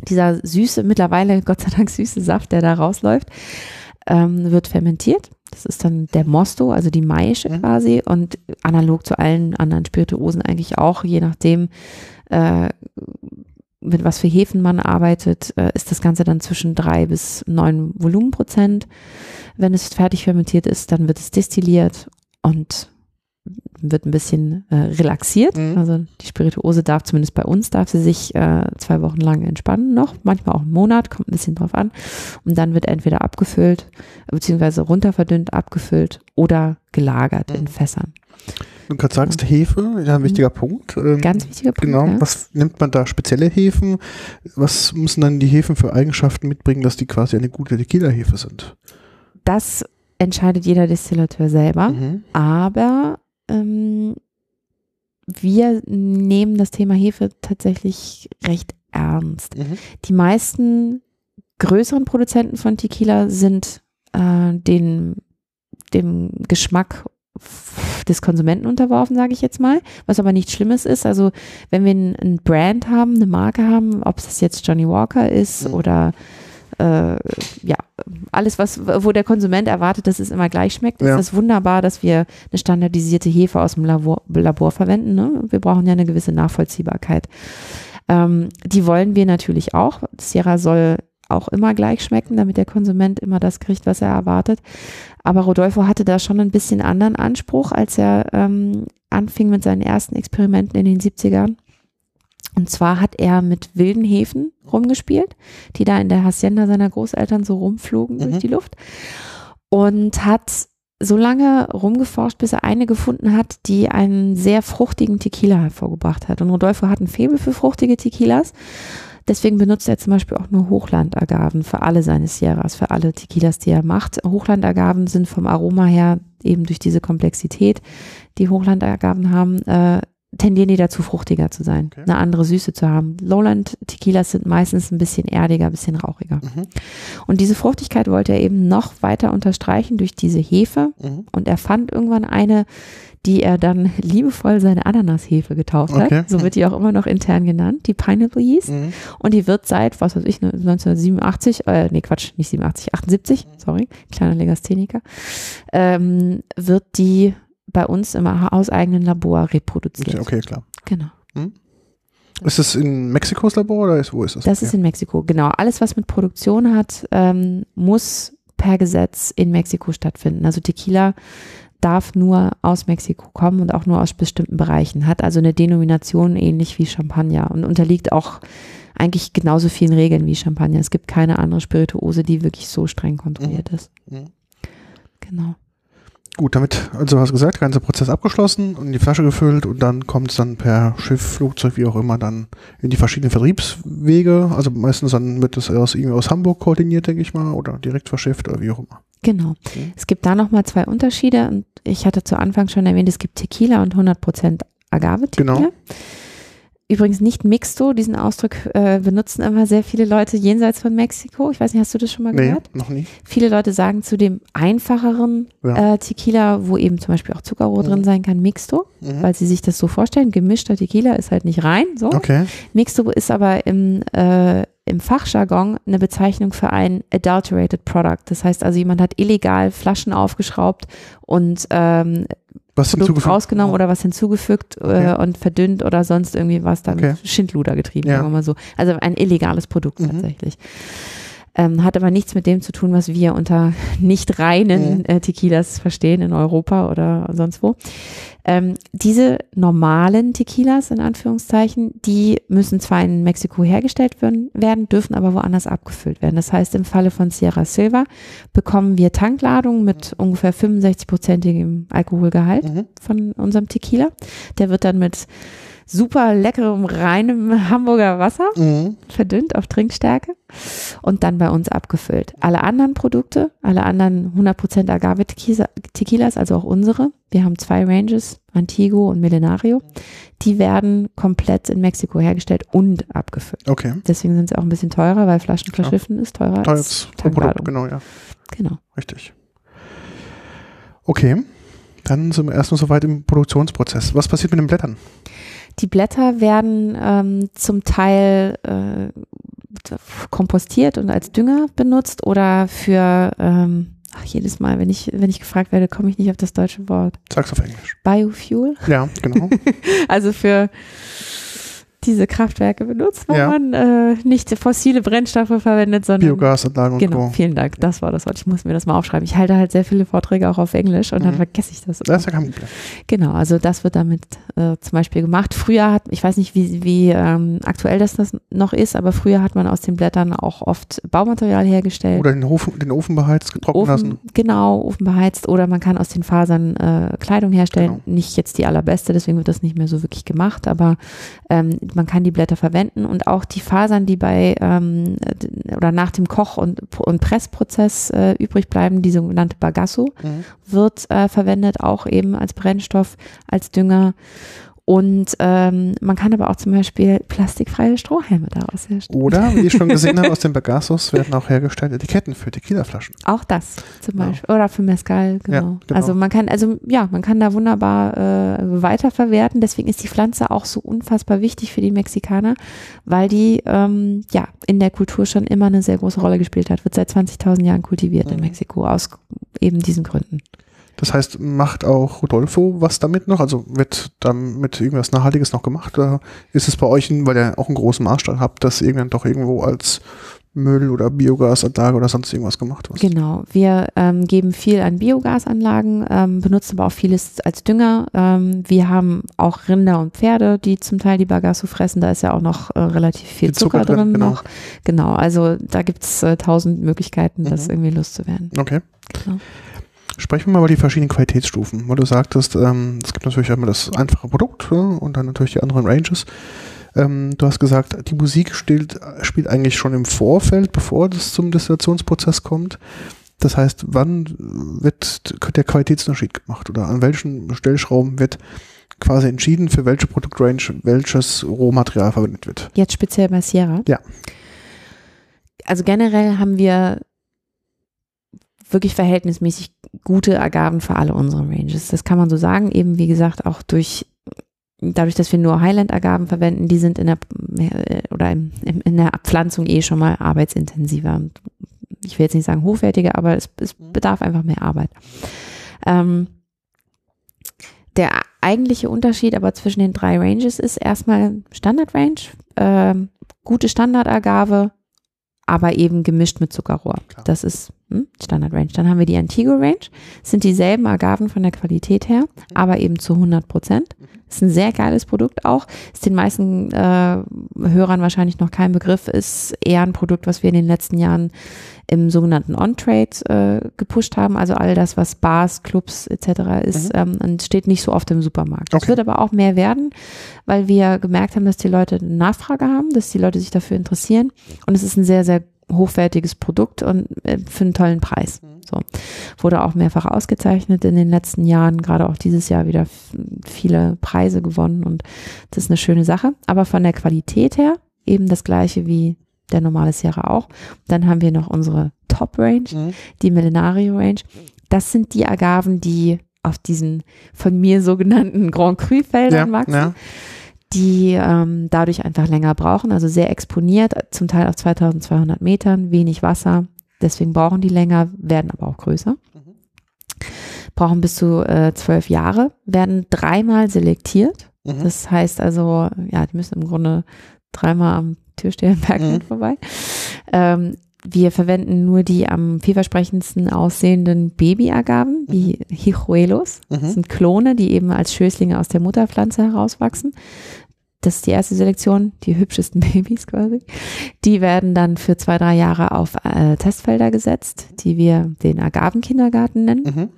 Dieser süße, mittlerweile Gott sei Dank süße Saft, der da rausläuft, ähm, wird fermentiert. Das ist dann der Mosto, also die Maische
Mhm.
quasi und analog zu allen anderen Spirituosen eigentlich auch, je nachdem, äh, mit was für Hefen man arbeitet, äh, ist das Ganze dann zwischen drei bis neun Volumenprozent. Wenn es fertig fermentiert ist, dann wird es destilliert und wird ein bisschen äh, relaxiert.
Mhm.
Also die Spirituose darf zumindest bei uns, darf sie sich äh, zwei Wochen lang entspannen noch, manchmal auch einen Monat, kommt ein bisschen drauf an. Und dann wird entweder abgefüllt, beziehungsweise runterverdünnt, abgefüllt oder gelagert in
Mhm.
Fässern.
Du gerade sagst Hefe, ja, ein wichtiger Punkt. Ähm,
Mhm. Ganz wichtiger Punkt.
Genau,
ja.
was nimmt man da spezielle Hefen? Was müssen dann die Hefen für Eigenschaften mitbringen, dass die quasi eine gute Tequila-Hefe sind?
Das entscheidet jeder Destillateur selber.
Mhm.
Aber ähm, wir nehmen das Thema Hefe tatsächlich recht ernst.
Mhm.
Die meisten größeren Produzenten von Tequila sind äh, den, dem Geschmack des Konsumenten unterworfen, sage ich jetzt mal, was aber nichts Schlimmes ist. Also wenn wir ein, ein Brand haben, eine Marke haben, ob es jetzt Johnny Walker ist
Mhm.
oder äh, ja, alles, was, wo der Konsument erwartet, dass es immer gleich schmeckt,
Ja.
ist es wunderbar, dass wir eine standardisierte Hefe aus dem Labor, Labor verwenden. Ne? Wir brauchen ja eine gewisse Nachvollziehbarkeit. Ähm, die wollen wir natürlich auch. Sierra soll auch immer gleich schmecken, damit der Konsument immer das kriegt, was er erwartet. Aber Rodolfo hatte da schon ein bisschen anderen Anspruch, als er ähm, anfing mit seinen ersten Experimenten in den 70ern. Und zwar hat er mit wilden Hefen rumgespielt, die da in der Hacienda seiner Großeltern so rumflogen durch
Mhm.
die Luft. Und hat so lange rumgeforscht, bis er eine gefunden hat, die einen sehr fruchtigen Tequila hervorgebracht hat. Und Rodolfo hat ein Faible für fruchtige Tequilas. Deswegen benutzt er zum Beispiel auch nur Hochlandagaven für alle seine Sierras, für alle Tequilas, die er macht. Hochlandagaven sind vom Aroma her eben durch diese Komplexität, die Hochlandagaven haben, äh, tendieren die dazu, fruchtiger zu sein,
Okay.
eine andere Süße zu haben. Lowland-Tequilas sind meistens ein bisschen erdiger, ein bisschen rauchiger.
Mhm.
Und diese Fruchtigkeit wollte er eben noch weiter unterstreichen durch diese Hefe.
Mhm.
Und er fand irgendwann eine, die er dann liebevoll seine Ananashefe getauft
Okay.
hat. So wird die auch immer noch intern genannt, die Pineapple Yeast.
Mhm.
Und die wird seit, was weiß ich, 1987, äh, nee, Quatsch, nicht 87, 78, sorry, kleiner Legastheniker, ähm, wird die bei uns im hauseigenen Labor reproduziert.
Okay, klar.
Genau.
Ist es in Mexiko das Labor oder ist, wo ist das?
Das ist in Mexiko, genau. Alles, was mit Produktion hat, ähm, muss per Gesetz in Mexiko stattfinden. Also Tequila darf nur aus Mexiko kommen und auch nur aus bestimmten Bereichen, hat also eine Denomination ähnlich wie Champagner und unterliegt auch eigentlich genauso vielen Regeln wie Champagner. Es gibt keine andere Spirituose, die wirklich so streng kontrolliert ist.
Mhm.
Genau.
Gut, damit, also hast du gesagt, ganzer Prozess abgeschlossen und in die Flasche gefüllt und dann kommt es dann per Schiff, Flugzeug, wie auch immer, dann in die verschiedenen Vertriebswege. Also meistens dann wird das aus, irgendwie aus Hamburg koordiniert, denke ich mal, oder direkt verschifft oder wie auch immer.
Genau.
Mhm.
Es gibt da nochmal zwei Unterschiede und ich hatte zu Anfang schon erwähnt, es gibt Tequila und 100% Agave-Tequila.
Genau.
Übrigens nicht Mixto, diesen Ausdruck äh, benutzen immer sehr viele Leute jenseits von Mexiko. Ich weiß nicht, hast du das schon mal
Nee,
gehört?
noch nie.
Viele Leute sagen zu dem einfacheren
Ja.
äh, Tequila, wo eben zum Beispiel auch Zuckerrohr
Mhm.
drin sein kann, Mixto,
Mhm.
weil sie sich das so vorstellen. Gemischter Tequila ist halt nicht rein, so.
Okay.
Mixto ist aber im, äh, im Fachjargon eine Bezeichnung für ein adulterated product. Das heißt also, jemand hat illegal Flaschen aufgeschraubt und ähm,
Was
Produkt rausgenommen oder was hinzugefügt
Okay.
äh, und verdünnt oder sonst irgendwie was dann
Okay.
Schindluder getrieben,
Ja.
sagen wir mal so. Also ein illegales Produkt
Mhm.
tatsächlich. Ähm, hat aber nichts mit dem zu tun, was wir unter nicht reinen
Mhm.
äh, Tequilas verstehen in Europa oder sonst wo. Ähm, diese normalen Tequilas, in Anführungszeichen, die müssen zwar in Mexiko hergestellt werden, werden, dürfen aber woanders abgefüllt werden. Das heißt, im Falle von Sierra Silva bekommen wir Tankladungen mit ungefähr 65-prozentigem Alkoholgehalt
Mhm.
von unserem Tequila. Der wird dann mit super leckerem, reinem Hamburger Wasser
Mhm.
verdünnt auf Trinkstärke und dann bei uns abgefüllt. Alle anderen Produkte, alle anderen 100% Agave-Tequilas, also auch unsere, wir haben zwei Ranges, Antigo und Millenario, die werden komplett in Mexiko hergestellt und abgefüllt.
Okay.
Deswegen sind sie auch ein bisschen teurer, weil Flaschen verschiffen ist teurer als
Teures Produkt, genau, ja.
Genau.
Richtig. Okay. Dann sind wir erstmal soweit im Produktionsprozess. Was passiert mit den Blättern?
Die Blätter werden ähm, zum Teil äh, kompostiert und als Dünger benutzt oder für ähm, ach, jedes Mal, wenn ich, wenn ich gefragt werde, komme ich nicht auf das deutsche Wort.
Sag's auf Englisch.
Biofuel.
Ja, genau.
Also für diese Kraftwerke benutzt, wenn
Ja.
man äh, nicht fossile Brennstoffe verwendet, sondern
Biogasanlagen und
Genau, vielen Dank. Das war das Wort. Ich muss mir das mal aufschreiben. Ich halte halt sehr viele Vorträge auch auf Englisch und dann
Mhm.
vergesse ich das.
Das ist ja kein Problem.
Genau, also das wird damit äh, zum Beispiel gemacht. Früher hat, ich weiß nicht, wie, wie ähm, aktuell das, das noch ist, aber früher hat man aus den Blättern auch oft Baumaterial hergestellt.
Oder den Ofen, den Ofen beheizt, getrocknet
Ofen,
lassen.
genau, Ofen beheizt oder man kann aus den Fasern äh, Kleidung herstellen.
Genau.
Nicht jetzt die allerbeste, deswegen wird das nicht mehr so wirklich gemacht, aber ähm, man kann die Blätter verwenden und auch die Fasern, die bei ähm, oder nach dem Koch- und, und Pressprozess äh, übrig bleiben, die sogenannte Bagasso,
Mhm.
wird äh, verwendet, auch eben als Brennstoff, als Dünger. Und ähm, man kann aber auch zum Beispiel plastikfreie Strohhalme daraus herstellen.
Oder, wie ich schon gesehen habe, aus den Bagasos werden auch hergestellt Etiketten für Tequila-Flaschen.
Auch das zum
Genau.
Beispiel. Oder für Mescal, genau.
Ja, genau.
Also man kann, also ja, man kann da wunderbar äh, weiterverwerten. Deswegen ist die Pflanze auch so unfassbar wichtig für die Mexikaner, weil die ähm, ja in der Kultur schon immer eine sehr große Rolle gespielt hat. Wird seit 20.000 Jahren kultiviert in
Mhm.
Mexiko aus eben diesen Gründen.
Das heißt, macht auch Rodolfo was damit noch? Also wird damit irgendwas Nachhaltiges noch gemacht? Oder ist es bei euch, weil ihr auch einen großen Maßstab habt, dass irgendwann doch irgendwo als Müll oder Biogasanlage oder sonst irgendwas gemacht wird?
Genau, wir ähm, geben viel an Biogasanlagen, ähm, benutzen aber auch vieles als Dünger. Ähm, wir haben auch Rinder und Pferde, die zum Teil die Bagasso fressen. Da ist ja auch noch äh, relativ viel
Zucker
Zucker,
drin, genau.
Noch. Genau, also da gibt es äh, tausend Möglichkeiten, das
Mhm.
irgendwie loszuwerden.
Okay.
Genau.
Sprechen wir mal über die verschiedenen Qualitätsstufen, weil du sagtest, ähm, es gibt natürlich einmal das einfache Produkt und dann natürlich die anderen Ranges. Ähm, du hast gesagt, die Musik spielt, spielt eigentlich schon im Vorfeld, bevor das zum Destillationsprozess kommt. Das heißt, wann wird der Qualitätsunterschied gemacht oder an welchen Stellschrauben wird quasi entschieden, für welche Produktrange welches Rohmaterial verwendet wird?
Jetzt speziell bei Sierra.
Ja.
Also generell haben wir wirklich verhältnismäßig gute Agaven für alle unsere Ranges. Das kann man so sagen, eben wie gesagt auch durch dadurch, dass wir nur Highland-Agaven verwenden, die sind in der äh, oder im, in der Abpflanzung eh schon mal arbeitsintensiver. Ich will jetzt nicht sagen hochwertiger, aber es, es bedarf einfach mehr Arbeit. Ähm, der eigentliche Unterschied aber zwischen den drei Ranges ist erstmal Standard Range, äh, gute Standardagave, aber eben gemischt mit Zuckerrohr.
Klar.
Das ist hm, Standard Range. Dann haben wir die Antigo Range, sind dieselben Agaven von der Qualität her, aber eben zu 100 Prozent. Ist ein sehr geiles Produkt auch. Ist den meisten äh, Hörern wahrscheinlich noch kein Begriff, ist eher ein Produkt, was wir in den letzten Jahren im sogenannten On-Trade äh, gepusht haben. Also all das, was Bars, Clubs etc. ist, ähm, und steht nicht so oft im Supermarkt. Es
Okay.
wird aber auch mehr werden, weil wir gemerkt haben, dass die Leute eine Nachfrage haben, dass die Leute sich dafür interessieren. Und es ist ein sehr, sehr hochwertiges Produkt und äh, für einen tollen Preis. So. Wurde auch mehrfach ausgezeichnet in den letzten Jahren, gerade auch dieses Jahr wieder viele Preise gewonnen und das ist eine schöne Sache. Aber von der Qualität her eben das gleiche wie der normale Sierra auch. Dann haben wir noch unsere Top Range,
Mhm.
die Millenario Range. Das sind die Agaven, die auf diesen von mir sogenannten Grand Cru Feldern wachsen
ja.
die ähm, dadurch einfach länger brauchen, also sehr exponiert, zum Teil auf 2200 Metern, wenig Wasser, deswegen brauchen die länger, werden aber auch größer. Brauchen bis zu äh, zwölf Jahre, werden dreimal selektiert.
Mhm.
Das heißt also, ja, die müssen im Grunde dreimal am Türsteherberg
Mhm.
vorbei. Ähm, wir verwenden nur die am vielversprechendsten aussehenden Babyagaven, die Hijuelos. Das
Mhm.
sind Klone, die eben als Schößlinge aus der Mutterpflanze herauswachsen. Das ist die erste Selektion, die hübschesten Babys quasi. Die werden dann für zwei, drei Jahre auf äh, Testfelder gesetzt, die wir den Agavenkindergarten nennen.
Mhm.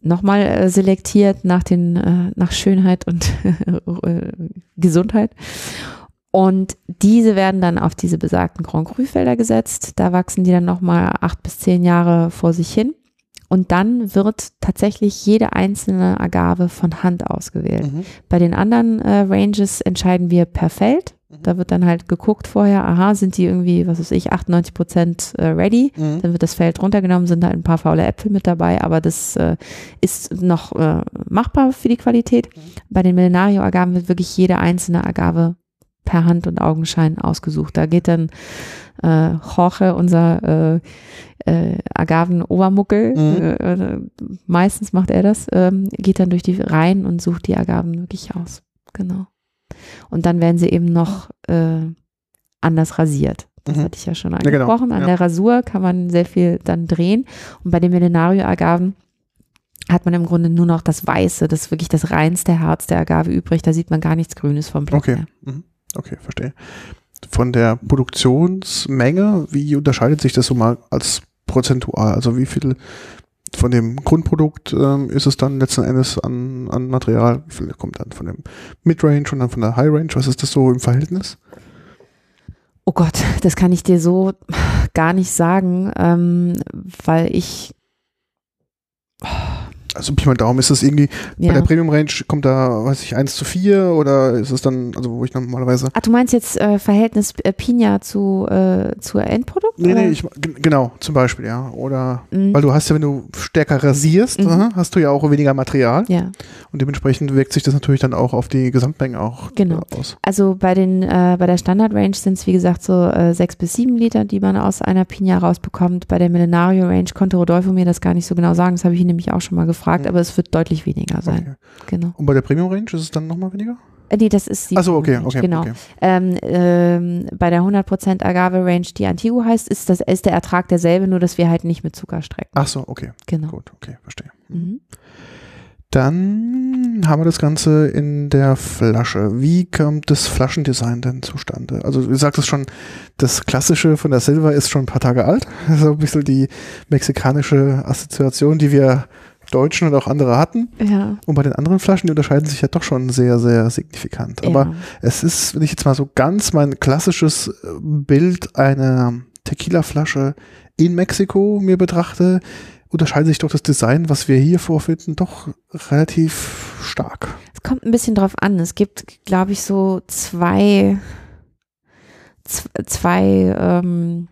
Nochmal äh, selektiert nach den, äh, nach Schönheit und äh, Gesundheit. Und diese werden dann auf diese besagten Grand Cru Felder gesetzt. Da wachsen die dann nochmal acht bis zehn Jahre vor sich hin. Und dann wird tatsächlich jede einzelne Agave von Hand ausgewählt.
Mhm.
Bei den anderen äh, Ranges entscheiden wir per Feld. Da wird dann halt geguckt vorher, aha, sind die irgendwie, was weiß ich, 98 Prozent äh, ready.
Mhm.
Dann wird das Feld runtergenommen, sind halt ein paar faule Äpfel mit dabei, aber das äh, ist noch äh, machbar für die Qualität. Bei den Millenario-Agaven wird wirklich jede einzelne Agave per Hand und Augenschein ausgesucht. Da geht dann äh, Jorge, unser äh, äh, Agaven-Obermuckel,
Mhm.
äh, äh, meistens macht er das, ähm, geht dann durch die Reihen und sucht die Agaven wirklich aus. Genau. Und dann werden sie eben noch äh, anders rasiert. Das
Mhm.
hatte ich ja schon
genau,
angesprochen. An
ja.
der Rasur kann man sehr viel dann drehen. Und bei den Millenario-Agaven hat man im Grunde nur noch das Weiße, das ist wirklich das reinste Herz der Agave übrig. Da sieht man gar nichts Grünes vom Blatt
Okay. Mhm. Okay, verstehe. Von der Produktionsmenge, wie unterscheidet sich das so mal als prozentual? Also wie viel von dem Grundprodukt ähm, ist es dann letzten Endes an, an Material? Wie viel kommt dann von dem Midrange und dann von der High Range? Was ist das so im Verhältnis?
Oh Gott, das kann ich dir so gar nicht sagen, ähm, weil ich
Also Pi mal Daumen, ist das irgendwie, bei
ja.
der Premium Range kommt da, weiß ich, 1 zu 4 oder ist es dann, also wo ich normalerweise.
Ach, du meinst jetzt äh, Verhältnis äh, Pina zu, äh, zu Endprodukt?
Nee,
oder?
nee, ich, genau, zum Beispiel, ja. Oder,
Mhm.
weil du hast ja, wenn du stärker rasierst,
Mhm.
hast du ja auch weniger Material
ja.
und dementsprechend wirkt sich das natürlich dann auch auf die Gesamtmenge auch
Genau.
äh, aus.
Also bei den äh, bei der Standard Range sind es wie gesagt so äh, sechs bis sieben Liter, die man aus einer Pina rausbekommt. Bei der Millenario Range konnte Rodolfo mir das gar nicht so genau sagen. Das habe ich ihn nämlich auch schon mal gefragt,
Mhm.
aber es wird deutlich weniger sein.
Okay.
Genau.
Und bei der Premium Range ist es dann nochmal weniger?
Äh, nee, das ist die
Achso, okay, okay.
Genau.
okay.
Ähm, ähm, bei der 100% Agave Range, die Antigo heißt, ist, das, ist der Ertrag derselbe, nur dass wir halt nicht mit Zucker strecken.
Achso, okay,
Genau.
gut, okay, verstehe.
Mhm.
Dann haben wir das Ganze in der Flasche. Wie kommt das Flaschendesign denn zustande? Also du sagst es schon, das Klassische von der Silver ist schon ein paar Tage alt. So ein bisschen die mexikanische Assoziation, die wir Deutschen und auch andere hatten.
Ja.
Und bei den anderen Flaschen, die unterscheiden sich ja doch schon sehr, sehr signifikant. Aber
ja.
es ist, wenn ich jetzt mal so ganz mein klassisches äh, Bild einer Tequila-Flasche in Mexiko mir betrachte, unterscheidet sich doch das Design, was wir hier vorfinden, doch relativ stark.
Es kommt ein bisschen drauf an. Es gibt, glaube ich, so zwei, zwei ähm,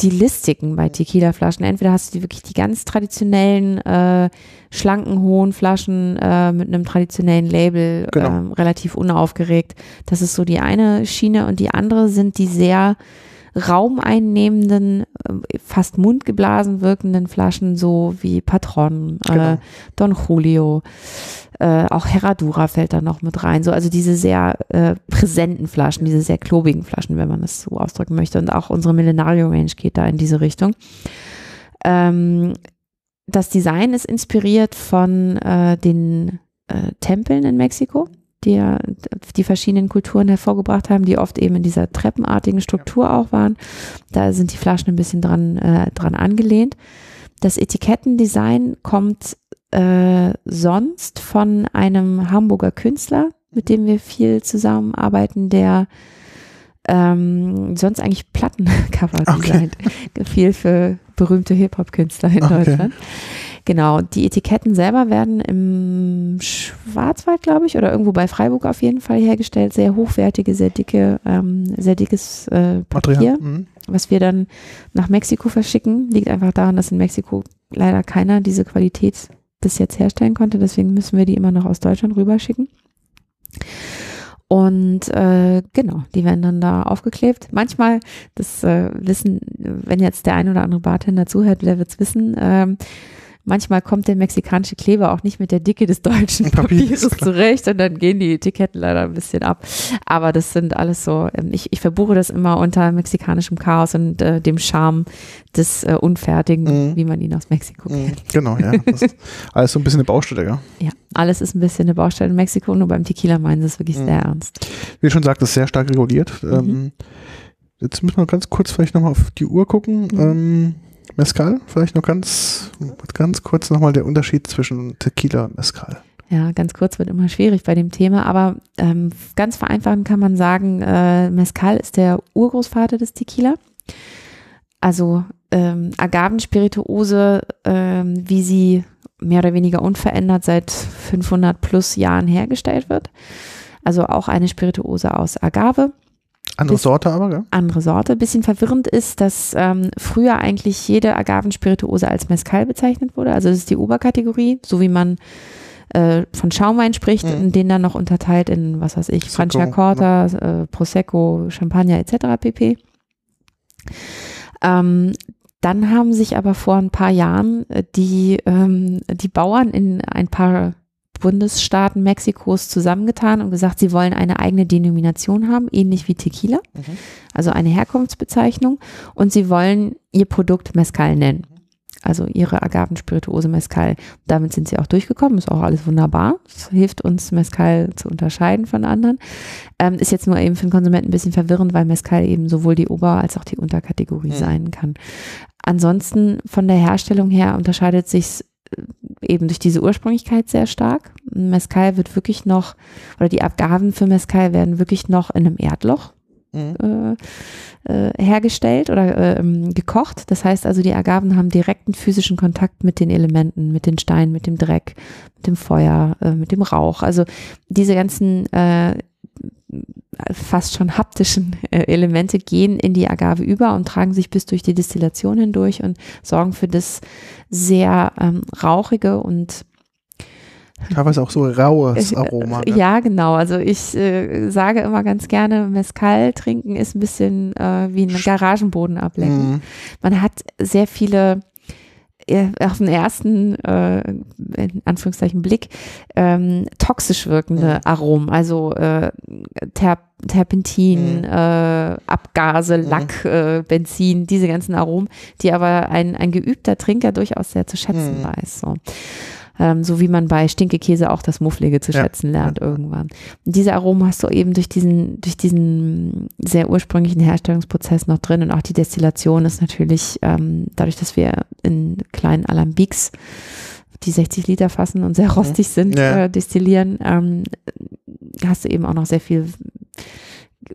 Stilistiken bei Tequila-Flaschen. Entweder hast du die wirklich die ganz traditionellen, äh, schlanken, hohen Flaschen äh, mit einem traditionellen Label,
Genau.
ähm, relativ unaufgeregt. Das ist so die eine Schiene und die andere sind die sehr raumeinnehmenden, äh, fast mundgeblasen wirkenden Flaschen, so wie Patron,
Genau.
äh, Don Julio, äh, auch Herradura fällt da noch mit rein. So, also diese sehr äh, präsenten Flaschen, diese sehr klobigen Flaschen, wenn man das so ausdrücken möchte. Und auch unsere Millenario Range geht da in diese Richtung. Ähm, das Design ist inspiriert von äh, den äh, Tempeln in Mexiko, die ja die verschiedenen Kulturen hervorgebracht haben, die oft eben in dieser treppenartigen Struktur auch waren. Da sind die Flaschen ein bisschen dran, äh, dran angelehnt. Das Etikettendesign kommt äh, sonst von einem Hamburger Künstler, mit dem wir viel zusammenarbeiten, der ähm, sonst eigentlich Plattencover
Okay.
designt. Viel für berühmte Hip-Hop-Künstler in
Okay.
Deutschland. Genau, die Etiketten selber werden im Schwarzwald, glaube ich, oder irgendwo bei Freiburg auf jeden Fall hergestellt. Sehr hochwertige, sehr dicke, ähm, sehr dickes äh, Papier.
Mhm.
was wir dann nach Mexiko verschicken, liegt einfach daran, dass in Mexiko leider keiner diese Qualität bis jetzt herstellen konnte. Deswegen müssen wir die immer noch aus Deutschland rüberschicken. Und äh, genau, die werden dann da aufgeklebt. Manchmal, das äh, wissen, wenn jetzt der ein oder andere Bartender zuhört, der wird's wissen, ähm, manchmal kommt der mexikanische Kleber auch nicht mit der Dicke des deutschen
Papier,
Papiers
ist klar.
zurecht und dann gehen die Etiketten leider ein bisschen ab. Aber das sind alles so, ähm, ich, ich verbuche das immer unter mexikanischem Chaos und äh, dem Charme des äh, Unfertigen,
Mhm.
wie man ihn aus Mexiko
Mhm.
kennt.
Genau, ja. Ist alles so ein bisschen eine Baustelle, ja.
Ja, alles ist ein bisschen eine Baustelle in Mexiko, nur beim Tequila meinen sie es wirklich
Mhm.
sehr ernst.
Wie schon sagtest, sehr stark reguliert.
Mhm.
Ähm, jetzt müssen wir ganz kurz vielleicht nochmal auf die Uhr gucken.
Mhm.
Ähm, Mezcal, vielleicht noch ganz, ganz kurz nochmal der Unterschied zwischen Tequila und Mezcal.
Ja, ganz kurz wird immer schwierig bei dem Thema, aber ähm, ganz vereinfachen kann man sagen, äh, Mezcal ist der Urgroßvater des Tequila. Also ähm, Agavenspirituose, ähm, wie sie mehr oder weniger unverändert seit 500 plus Jahren hergestellt wird. Also auch eine Spirituose aus Agave
Andere
Bis-
Sorte aber, gell?
andere Sorte. Bisschen verwirrend ist, dass ähm, früher eigentlich jede Agavenspirituose als Mezcal bezeichnet wurde. Also das ist die Oberkategorie, so wie man äh, von Schaumwein spricht
Mhm.
und den dann noch unterteilt in, was weiß ich, Franciacorta, äh, Prosecco, Champagner etc. pp. Ähm, dann haben sich aber vor ein paar Jahren äh, die, ähm, die Bauern in ein paar Bundesstaaten Mexikos zusammengetan und gesagt, sie wollen eine eigene Denomination haben, ähnlich wie Tequila,
Mhm.
also eine Herkunftsbezeichnung und sie wollen ihr Produkt Mezcal nennen. Also ihre Agavenspirituose Mezcal. Damit sind sie auch durchgekommen, ist auch alles wunderbar. Das hilft uns, Mezcal zu unterscheiden von anderen. Ähm, ist jetzt nur eben für den Konsumenten ein bisschen verwirrend, weil Mezcal eben sowohl die Ober- als auch die Unterkategorie
Mhm.
sein kann. Ansonsten von der Herstellung her unterscheidet sich eben durch diese Ursprünglichkeit sehr stark. Mezcal wird wirklich noch, oder die Agaven für Mezcal werden wirklich noch in einem Erdloch
Mhm.
äh, äh, hergestellt oder äh, ähm, gekocht. Das heißt also, die Agaven haben direkten physischen Kontakt mit den Elementen, mit den Steinen, mit dem Dreck, mit dem Feuer, äh, mit dem Rauch. Also diese ganzen äh, fast schon haptischen äh, Elemente gehen in die Agave über und tragen sich bis durch die Destillation hindurch und sorgen für das sehr ähm, rauchige und
Teilweise auch so raues
äh,
Aroma. gell?
Ja, genau. Also ich äh, sage immer ganz gerne, Mezcal trinken ist ein bisschen äh, wie ein Garagenboden ablecken.
Mhm.
Man hat sehr viele auf den ersten, äh, in Anführungszeichen, Blick, ähm, toxisch wirkende
Mhm.
Aromen, also äh, Ter Terpentin,
Mhm.
äh, Abgase,
Mhm.
Lack, äh, Benzin, diese ganzen Aromen, die aber ein, ein geübter Trinker durchaus sehr zu schätzen
Mhm.
weiß. So. Ähm, so wie man bei Stinkekäse auch das Mufflige zu
Ja,
schätzen lernt irgendwann. Und diese Aromen hast du eben durch diesen, durch diesen sehr ursprünglichen Herstellungsprozess noch drin und auch die Destillation ist natürlich, ähm, dadurch, dass wir in kleinen Alambics die 60 Liter fassen und sehr rostig sind,
Ja.
äh, destillieren, ähm, hast du eben auch noch sehr viel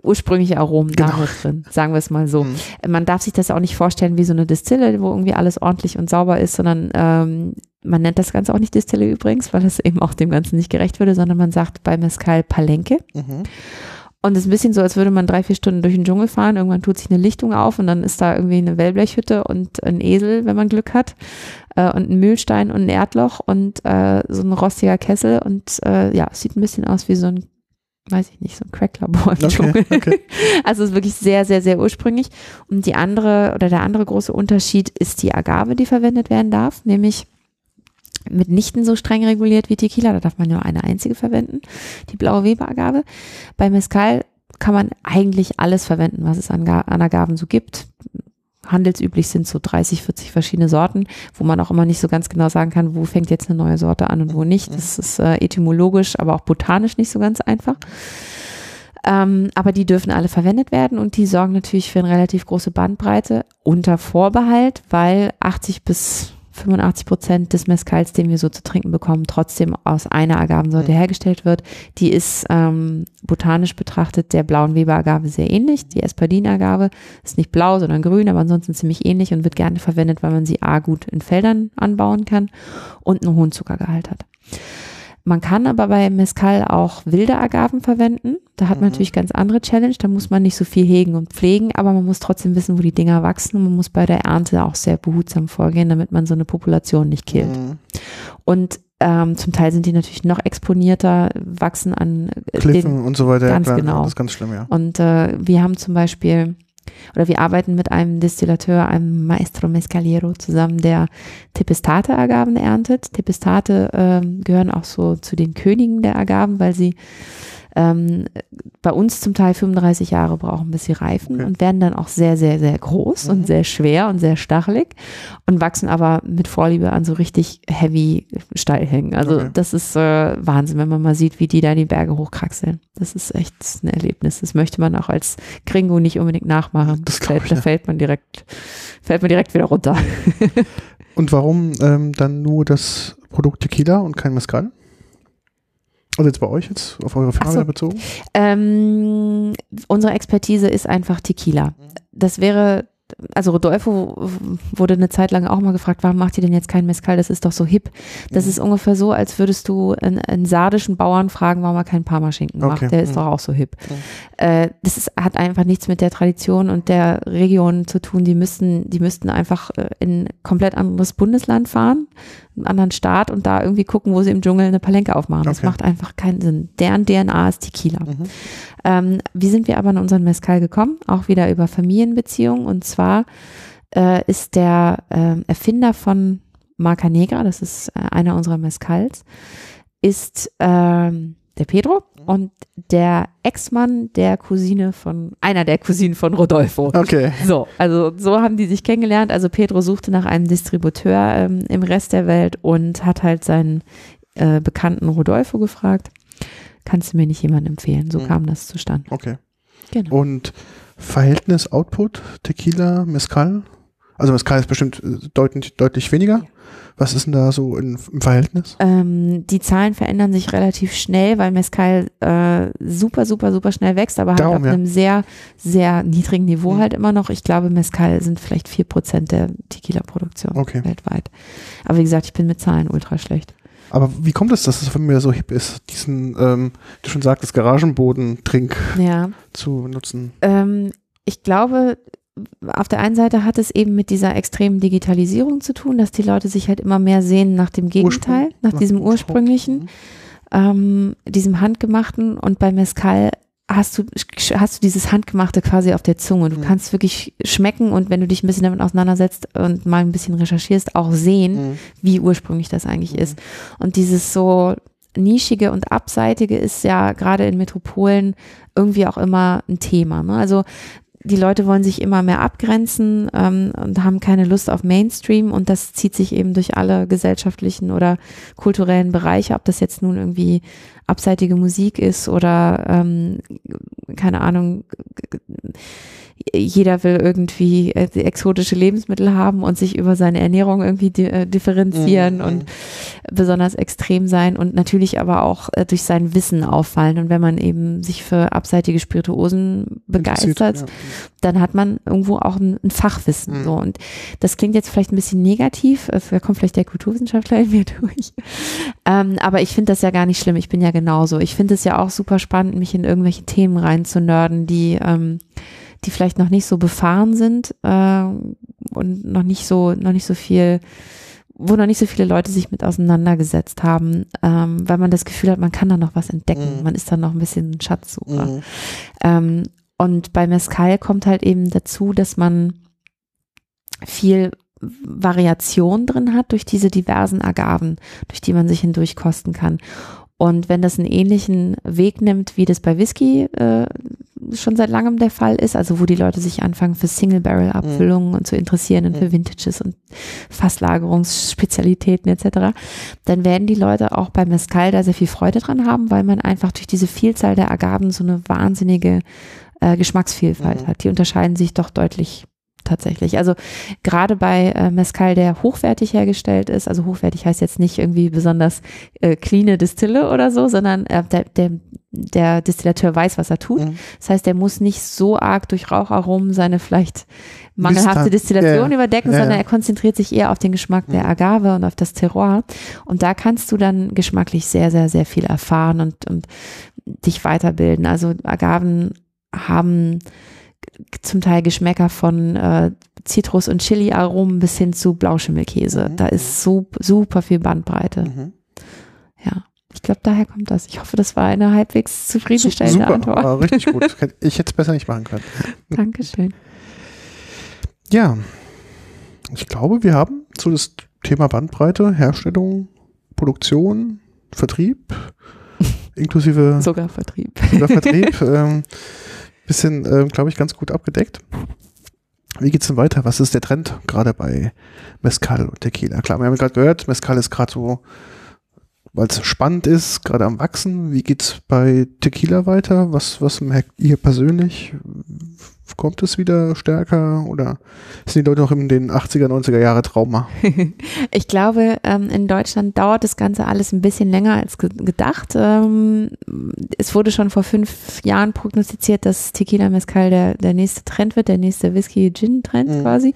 ursprüngliche Aromen
Genau.
da mit drin, sagen wir es mal so.
Mhm.
Man darf sich das auch nicht vorstellen wie so eine Distille, wo irgendwie alles ordentlich und sauber ist, sondern ähm, man nennt das Ganze auch nicht Distille übrigens, weil das eben auch dem Ganzen nicht gerecht würde, sondern man sagt bei Mescal Palenque.
Mhm.
Und es ist ein bisschen so, als würde man drei, vier Stunden durch den Dschungel fahren. Irgendwann tut sich eine Lichtung auf und dann ist da irgendwie eine Wellblechhütte und ein Esel, wenn man Glück hat, äh, und ein Mühlstein und ein Erdloch und äh, so ein rostiger Kessel. Und äh, ja, es sieht ein bisschen aus wie so ein weiß ich nicht, so ein Cracklabor im
Okay,
Dschungel.
okay.
Also es ist wirklich sehr, sehr, sehr ursprünglich. Und die andere oder der andere große Unterschied ist die Agave, die verwendet werden darf, nämlich mitnichten so streng reguliert wie Tequila. Da darf man nur eine einzige verwenden, die blaue Weber-Agave. Bei Mezcal kann man eigentlich alles verwenden, was es an, an Agaven so gibt. Handelsüblich sind so 30, 40 verschiedene Sorten, wo man auch immer nicht so ganz genau sagen kann, wo fängt jetzt eine neue Sorte an und wo nicht. Das ist äh, etymologisch, aber auch botanisch nicht so ganz einfach. Ähm, aber die dürfen alle verwendet werden und die sorgen natürlich für eine relativ große Bandbreite unter Vorbehalt, weil 80 bis 85 Prozent des Mezcals, den wir so zu trinken bekommen, trotzdem aus einer Agavensorte
Mhm.
hergestellt wird. Die ist ähm, botanisch betrachtet der blauen Weber-Agave sehr ähnlich. Die Espadin-Agave ist nicht blau, sondern grün, aber ansonsten ziemlich ähnlich und wird gerne verwendet, weil man sie A gut in Feldern anbauen kann und einen hohen Zuckergehalt hat. Man kann aber bei Mezcal auch wilde Agaven verwenden. Da hat man
Mhm.
natürlich ganz andere Challenge. Da muss man nicht so viel hegen und pflegen, aber man muss trotzdem wissen, wo die Dinger wachsen. Und man muss bei der Ernte auch sehr behutsam vorgehen, damit man so eine Population nicht killt.
Mhm.
Und ähm, zum Teil sind die natürlich noch exponierter, wachsen an äh,
Kliffen und so weiter. ja,
ganz
klar,
genau.
Das ist ganz schlimm, ja.
und äh, wir haben zum Beispiel, oder wir arbeiten mit einem Destillateur, einem Maestro Mescaliero zusammen, der Tepestate-Agaven erntet. Tepestate ähm, gehören auch so zu den Königen der Agaven, weil sie ähm, bei uns zum Teil 35 Jahre brauchen, bis sie reifen
Okay.
und werden dann auch sehr, sehr, sehr groß
Mhm.
und sehr schwer und sehr stachelig und wachsen aber mit Vorliebe an so richtig heavy Steilhängen. Also
Okay.
das ist äh, Wahnsinn, wenn man mal sieht, wie die da die Berge hochkraxeln. Das ist echt ein Erlebnis. Das möchte man auch als Gringo nicht unbedingt nachmachen.
Das glaub ich,
da
ja.
fällt man direkt, fällt man direkt wieder runter.
Und warum ähm, dann nur das Produkt Tequila und kein Mezcal? Also jetzt bei euch jetzt auf eure
Ach so.
bezogen?
Ähm, unsere Expertise ist einfach Tequila. Das wäre, also Rodolfo wurde eine Zeit lang auch mal gefragt, warum macht ihr denn jetzt keinen Mezcal? Das ist doch so hip. Das
Mhm.
ist ungefähr so, als würdest du einen, einen sardischen Bauern fragen, warum er keinen Parmaschinken macht.
Okay.
Der ist
Mhm.
doch auch so hip.
Mhm.
Äh, das ist, hat einfach nichts mit der Tradition und der Region zu tun. Die müssten, die müssten einfach äh, in ein komplett anderes Bundesland fahren, einen anderen Staat und da irgendwie gucken, wo sie im Dschungel eine Palenke aufmachen. Das
Okay.
macht einfach keinen Sinn. Deren DNA ist Tequila.
Mhm.
Ähm, wie sind wir aber an unseren Mezcal gekommen? Auch wieder über Familienbeziehungen. Und zwar äh, ist der ähm, Erfinder von Marca Negra, das ist äh, einer unserer Mezcals, ist ähm, der Pedro und der Ex-Mann der Cousine von, einer der Cousinen von Rodolfo.
Okay.
So, also so haben die sich kennengelernt. Also Pedro suchte nach einem Distributeur ähm, im Rest der Welt und hat halt seinen äh, Bekannten Rodolfo gefragt, kannst du mir nicht jemanden empfehlen? So
Mhm.
kam das zustande.
Okay.
Genau.
Und Verhältnis Output, Tequila, Mezcal? Also Mezcal ist bestimmt äh, deutlich, deutlich weniger. Was ist denn da so in, im Verhältnis?
Ähm, die Zahlen verändern sich relativ schnell, weil Mescal äh, super, super, super schnell wächst, aber halt
Darum,
auf
ja.
einem sehr, sehr niedrigen Niveau
Mhm.
halt immer noch. Ich glaube, Mescal sind vielleicht 4% der Tequila-Produktion
Okay.
weltweit. Aber wie gesagt, ich bin mit Zahlen ultra schlecht.
Aber wie kommt es, dass es von mir so hip ist, diesen, ähm, du schon sagtest, Garagenboden-Trink
Ja.
zu nutzen?
Ähm, ich glaube, auf der einen Seite hat es eben mit dieser extremen Digitalisierung zu tun, dass die Leute sich halt immer mehr sehen nach dem Gegenteil,
Ursprung-
nach diesem
dem
ursprünglichen.
Mhm.
ähm, diesem handgemachten und bei Mezcal hast du, hast du dieses Handgemachte quasi auf der Zunge. Du
Mhm.
kannst wirklich schmecken und wenn du dich ein bisschen damit auseinandersetzt und mal ein bisschen recherchierst, auch sehen,
Mhm.
wie ursprünglich das eigentlich
Mhm.
ist. Und dieses so nischige und abseitige ist ja gerade in Metropolen irgendwie auch immer ein Thema. Ne? Also die Leute wollen sich immer mehr abgrenzen ähm, und haben keine Lust auf Mainstream und das zieht sich eben durch alle gesellschaftlichen oder kulturellen Bereiche, ob das jetzt nun irgendwie abseitige Musik ist oder ähm, keine Ahnung, jeder will irgendwie äh, exotische Lebensmittel haben und sich über seine Ernährung irgendwie äh, differenzieren
Mhm.
und besonders extrem sein und natürlich aber auch äh, durch sein Wissen auffallen. Und wenn man eben sich für abseitige Spirituosen begeistert, dann hat man irgendwo auch ein, ein Fachwissen.
Mhm.
So. Und das klingt jetzt vielleicht ein bisschen negativ, äh, da kommt vielleicht der Kulturwissenschaftler in mir durch. Ähm, aber ich finde das ja gar nicht schlimm. Ich bin ja genauso. Ich finde es ja auch super spannend, mich in irgendwelche Themen reinzunörden, die, ähm, die vielleicht noch nicht so befahren sind äh, und noch nicht so, noch nicht so viel wo noch nicht so viele Leute sich mit auseinandergesetzt haben, ähm, weil man das Gefühl hat, man kann da noch was entdecken.
Mhm.
Man ist dann noch ein bisschen ein Schatzsucher.
Mhm.
Ähm, und bei Mescal kommt halt eben dazu, dass man viel Variation drin hat durch diese diversen Agaven, durch die man sich hindurch kosten kann. Und wenn das einen ähnlichen Weg nimmt, wie das bei Whisky äh, schon seit langem der Fall ist, also wo die Leute sich anfangen für Single-Barrel-Abfüllungen und zu interessieren und für
Mhm.
Vintages und Fasslagerungsspezialitäten etc., dann werden die Leute auch bei Mescal da sehr viel Freude dran haben, weil man einfach durch diese Vielzahl der Agaven so eine wahnsinnige äh, Geschmacksvielfalt
Mhm.
hat. Die unterscheiden sich doch deutlich tatsächlich. Also gerade bei äh, Mescal, der hochwertig hergestellt ist, also hochwertig heißt jetzt nicht irgendwie besonders äh, cleane Distille oder so, sondern äh, der, der, der Distillateur weiß, was er tut.
Mhm.
Das heißt, der muss nicht so arg durch Raucharomen seine vielleicht mangelhafte Destillation
ja,
überdecken,
ja,
sondern er konzentriert sich eher auf den Geschmack der
Mhm.
Agave und auf das Terroir. Und da kannst du dann geschmacklich sehr, sehr, sehr viel erfahren und, und dich weiterbilden. Also Agaven haben zum Teil Geschmäcker von äh, Zitrus- und Chili-Aromen bis hin zu Blauschimmelkäse.
Mhm.
Da ist so, super viel Bandbreite.
Mhm.
Ja. Ich glaube, daher kommt das. Ich hoffe, das war eine halbwegs zufriedenstellende
Super,
Antwort.
war richtig gut. Ich hätte es besser nicht machen können.
Dankeschön.
Ja, ich glaube, wir haben so das Thema Bandbreite, Herstellung, Produktion, Vertrieb, inklusive
Sogar Vertrieb.
sogar Vertrieb, ähm, bisschen, ähm, glaube ich, ganz gut abgedeckt. Wie geht's denn weiter? Was ist der Trend gerade bei Mezcal und Tequila? Klar, wir haben gerade gehört, Mezcal ist gerade so, weil es spannend ist, gerade am Wachsen. Wie geht's bei Tequila weiter? Was, was merkt ihr persönlich? Kommt es wieder stärker oder sind die Leute noch in den 80er, 90er Jahre Trauma?
Ich glaube, ähm, in Deutschland dauert das Ganze alles ein bisschen länger als ge gedacht. Ähm, es wurde schon vor fünf Jahren prognostiziert, dass Tequila Mezcal der, der nächste Trend wird, der nächste Whisky-Gin-Trend
Mhm.
quasi.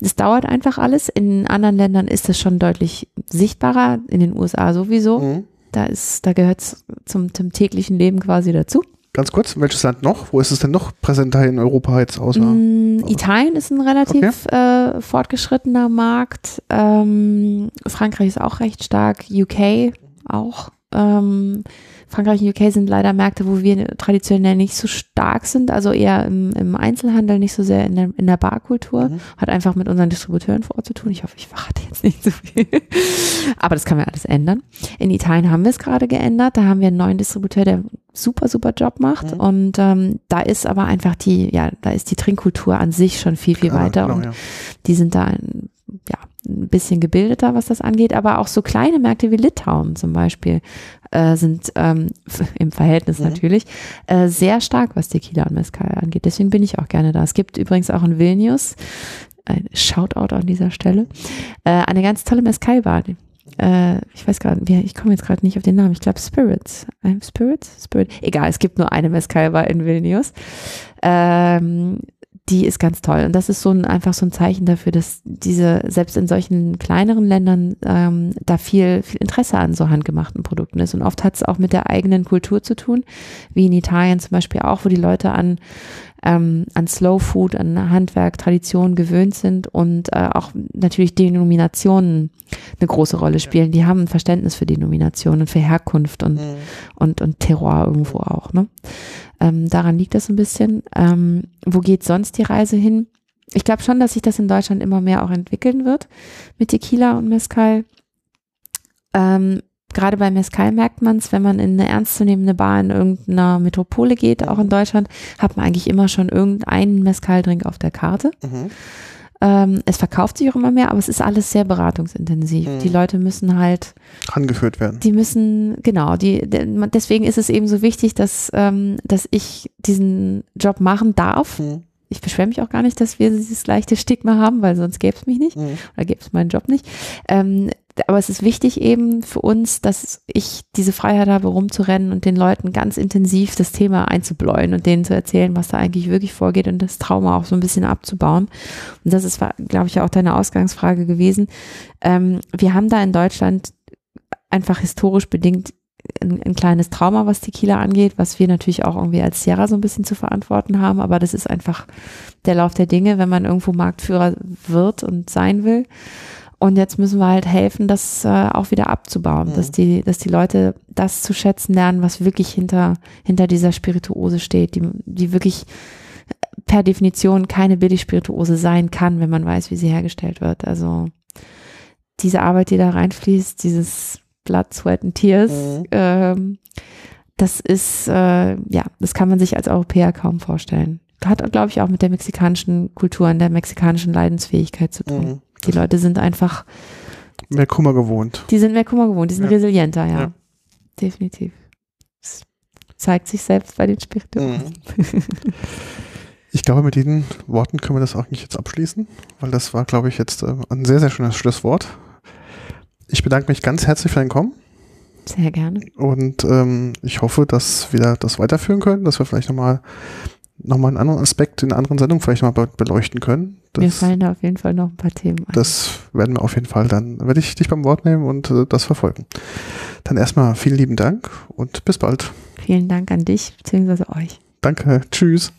Es dauert einfach alles. In anderen Ländern ist es schon deutlich sichtbarer, in den USA sowieso.
Mhm.
Da ist, da gehört es zum, zum täglichen Leben quasi dazu.
Ganz kurz, welches Land noch? Wo ist es denn noch präsenter in Europa jetzt außer?
Mm, Italien ist ein relativ äh, fortgeschrittener Markt. Ähm, Frankreich ist auch recht stark. UK auch. Ähm, Frankreich und UK sind leider Märkte, wo wir traditionell nicht so stark sind, also eher im, im Einzelhandel, nicht so sehr in der, in der Barkultur.
Mhm.
Hat einfach mit unseren Distributeuren vor Ort zu tun. Ich hoffe, ich verrate jetzt nicht so viel. Aber das kann man alles ändern. In Italien haben wir es gerade geändert. Da haben wir einen neuen Distributeur, der super, super Job macht.
Mhm.
Und ähm, da ist aber einfach die, ja, da ist die Trinkkultur an sich schon viel, viel
Ah,
weiter.
genau,
und
ja.
die sind da ja, ein bisschen gebildeter, was das angeht, aber auch so kleine Märkte wie Litauen zum Beispiel äh, sind ähm, im Verhältnis
Mhm.
natürlich äh, sehr stark, was Tequila und Mezcal angeht. Deswegen bin ich auch gerne da. Es gibt übrigens auch in Vilnius, ein Shoutout an dieser Stelle, äh, eine ganz tolle Mezcal-Bar. Äh, ich weiß gerade, ich komme jetzt gerade nicht auf den Namen. Ich glaube Spirits. Ähm, Spirits? Spirit? Egal, es gibt nur eine Mezcal-Bar in Vilnius. Ähm, die ist ganz toll. Und das ist so ein, einfach so ein Zeichen dafür, dass diese, selbst in solchen kleineren Ländern, ähm, da viel, viel Interesse an so handgemachten Produkten ist. Und oft hat es auch mit der eigenen Kultur zu tun, wie in Italien zum Beispiel auch, wo die Leute an, ähm, an Slow Food, an Handwerk, Tradition gewöhnt sind und äh, auch natürlich Denominationen eine große Rolle spielen. Die haben ein Verständnis für Denominationen, für Herkunft und
Mhm.
und, und Terror irgendwo auch. Ne? Ähm, daran liegt das ein bisschen. Ähm, wo geht sonst die Reise hin? Ich glaube schon, dass sich das in Deutschland immer mehr auch entwickeln wird mit Tequila und Mezcal. Ähm, Gerade bei Mezcal merkt man es, wenn man in eine ernstzunehmende Bar in irgendeiner Metropole geht, auch in Deutschland, hat man eigentlich immer schon irgendeinen Mezcal-Drink auf der Karte.
Mhm.
Ähm, es verkauft sich auch immer mehr, aber es ist alles sehr beratungsintensiv.
Mhm.
Die Leute müssen halt
Angeführt werden.
die müssen, genau, die, de- deswegen ist es eben so wichtig, dass, ähm, dass ich diesen Job machen darf.
Mhm.
Ich beschwere mich auch gar nicht, dass wir dieses leichte Stigma haben, weil sonst gäbe es mich nicht
Mhm.
oder gäbe es meinen Job nicht. Ähm, aber es ist wichtig eben für uns, dass ich diese Freiheit habe, rumzurennen und den Leuten ganz intensiv das Thema einzubläuen und denen zu erzählen, was da eigentlich wirklich vorgeht und das Trauma auch so ein bisschen abzubauen. Und das ist, glaube ich, auch deine Ausgangsfrage gewesen. Ähm, wir haben da in Deutschland einfach historisch bedingt ein, ein kleines Trauma, was Tequila angeht, was wir natürlich auch irgendwie als Sierra so ein bisschen zu verantworten haben, aber das ist einfach der Lauf der Dinge, wenn man irgendwo Marktführer wird und sein will. Und jetzt müssen wir halt helfen, das äh, auch wieder abzubauen,
Mhm.
dass die, dass die Leute das zu schätzen lernen, was wirklich hinter, hinter dieser Spirituose steht, die, die wirklich per Definition keine Billigspirituose sein kann, wenn man weiß, wie sie hergestellt wird. Also diese Arbeit, die da reinfließt, dieses Blood, Sweat and Tears,
Mhm.
ähm, das ist, äh, ja, das kann man sich als Europäer kaum vorstellen. Hat, glaube ich, auch mit der mexikanischen Kultur und der mexikanischen Leidensfähigkeit zu tun.
Mhm.
Die Leute sind einfach,
Mehr Kummer gewohnt.
die sind mehr Kummer gewohnt, die sind
Ja.
resilienter, ja.
Ja.
Definitiv. Das zeigt sich selbst bei den Spirituosen.
Ich glaube, mit diesen Worten können wir das auch nicht jetzt abschließen, weil das war, glaube ich, jetzt äh, ein sehr, sehr schönes Schlusswort. Ich bedanke mich ganz herzlich für dein Kommen
Sehr gerne.
und ähm, ich hoffe, dass wir das weiterführen können, dass wir vielleicht nochmal noch mal einen anderen Aspekt in einer anderen Sendung vielleicht mal be beleuchten können.
Mir
Das,
fallen da auf jeden Fall noch ein paar Themen ein.
das werden wir auf jeden Fall dann, werde ich dich beim Wort nehmen und äh, das verfolgen. Dann erstmal vielen lieben Dank und bis bald.
Vielen Dank an dich, beziehungsweise euch.
Danke, tschüss.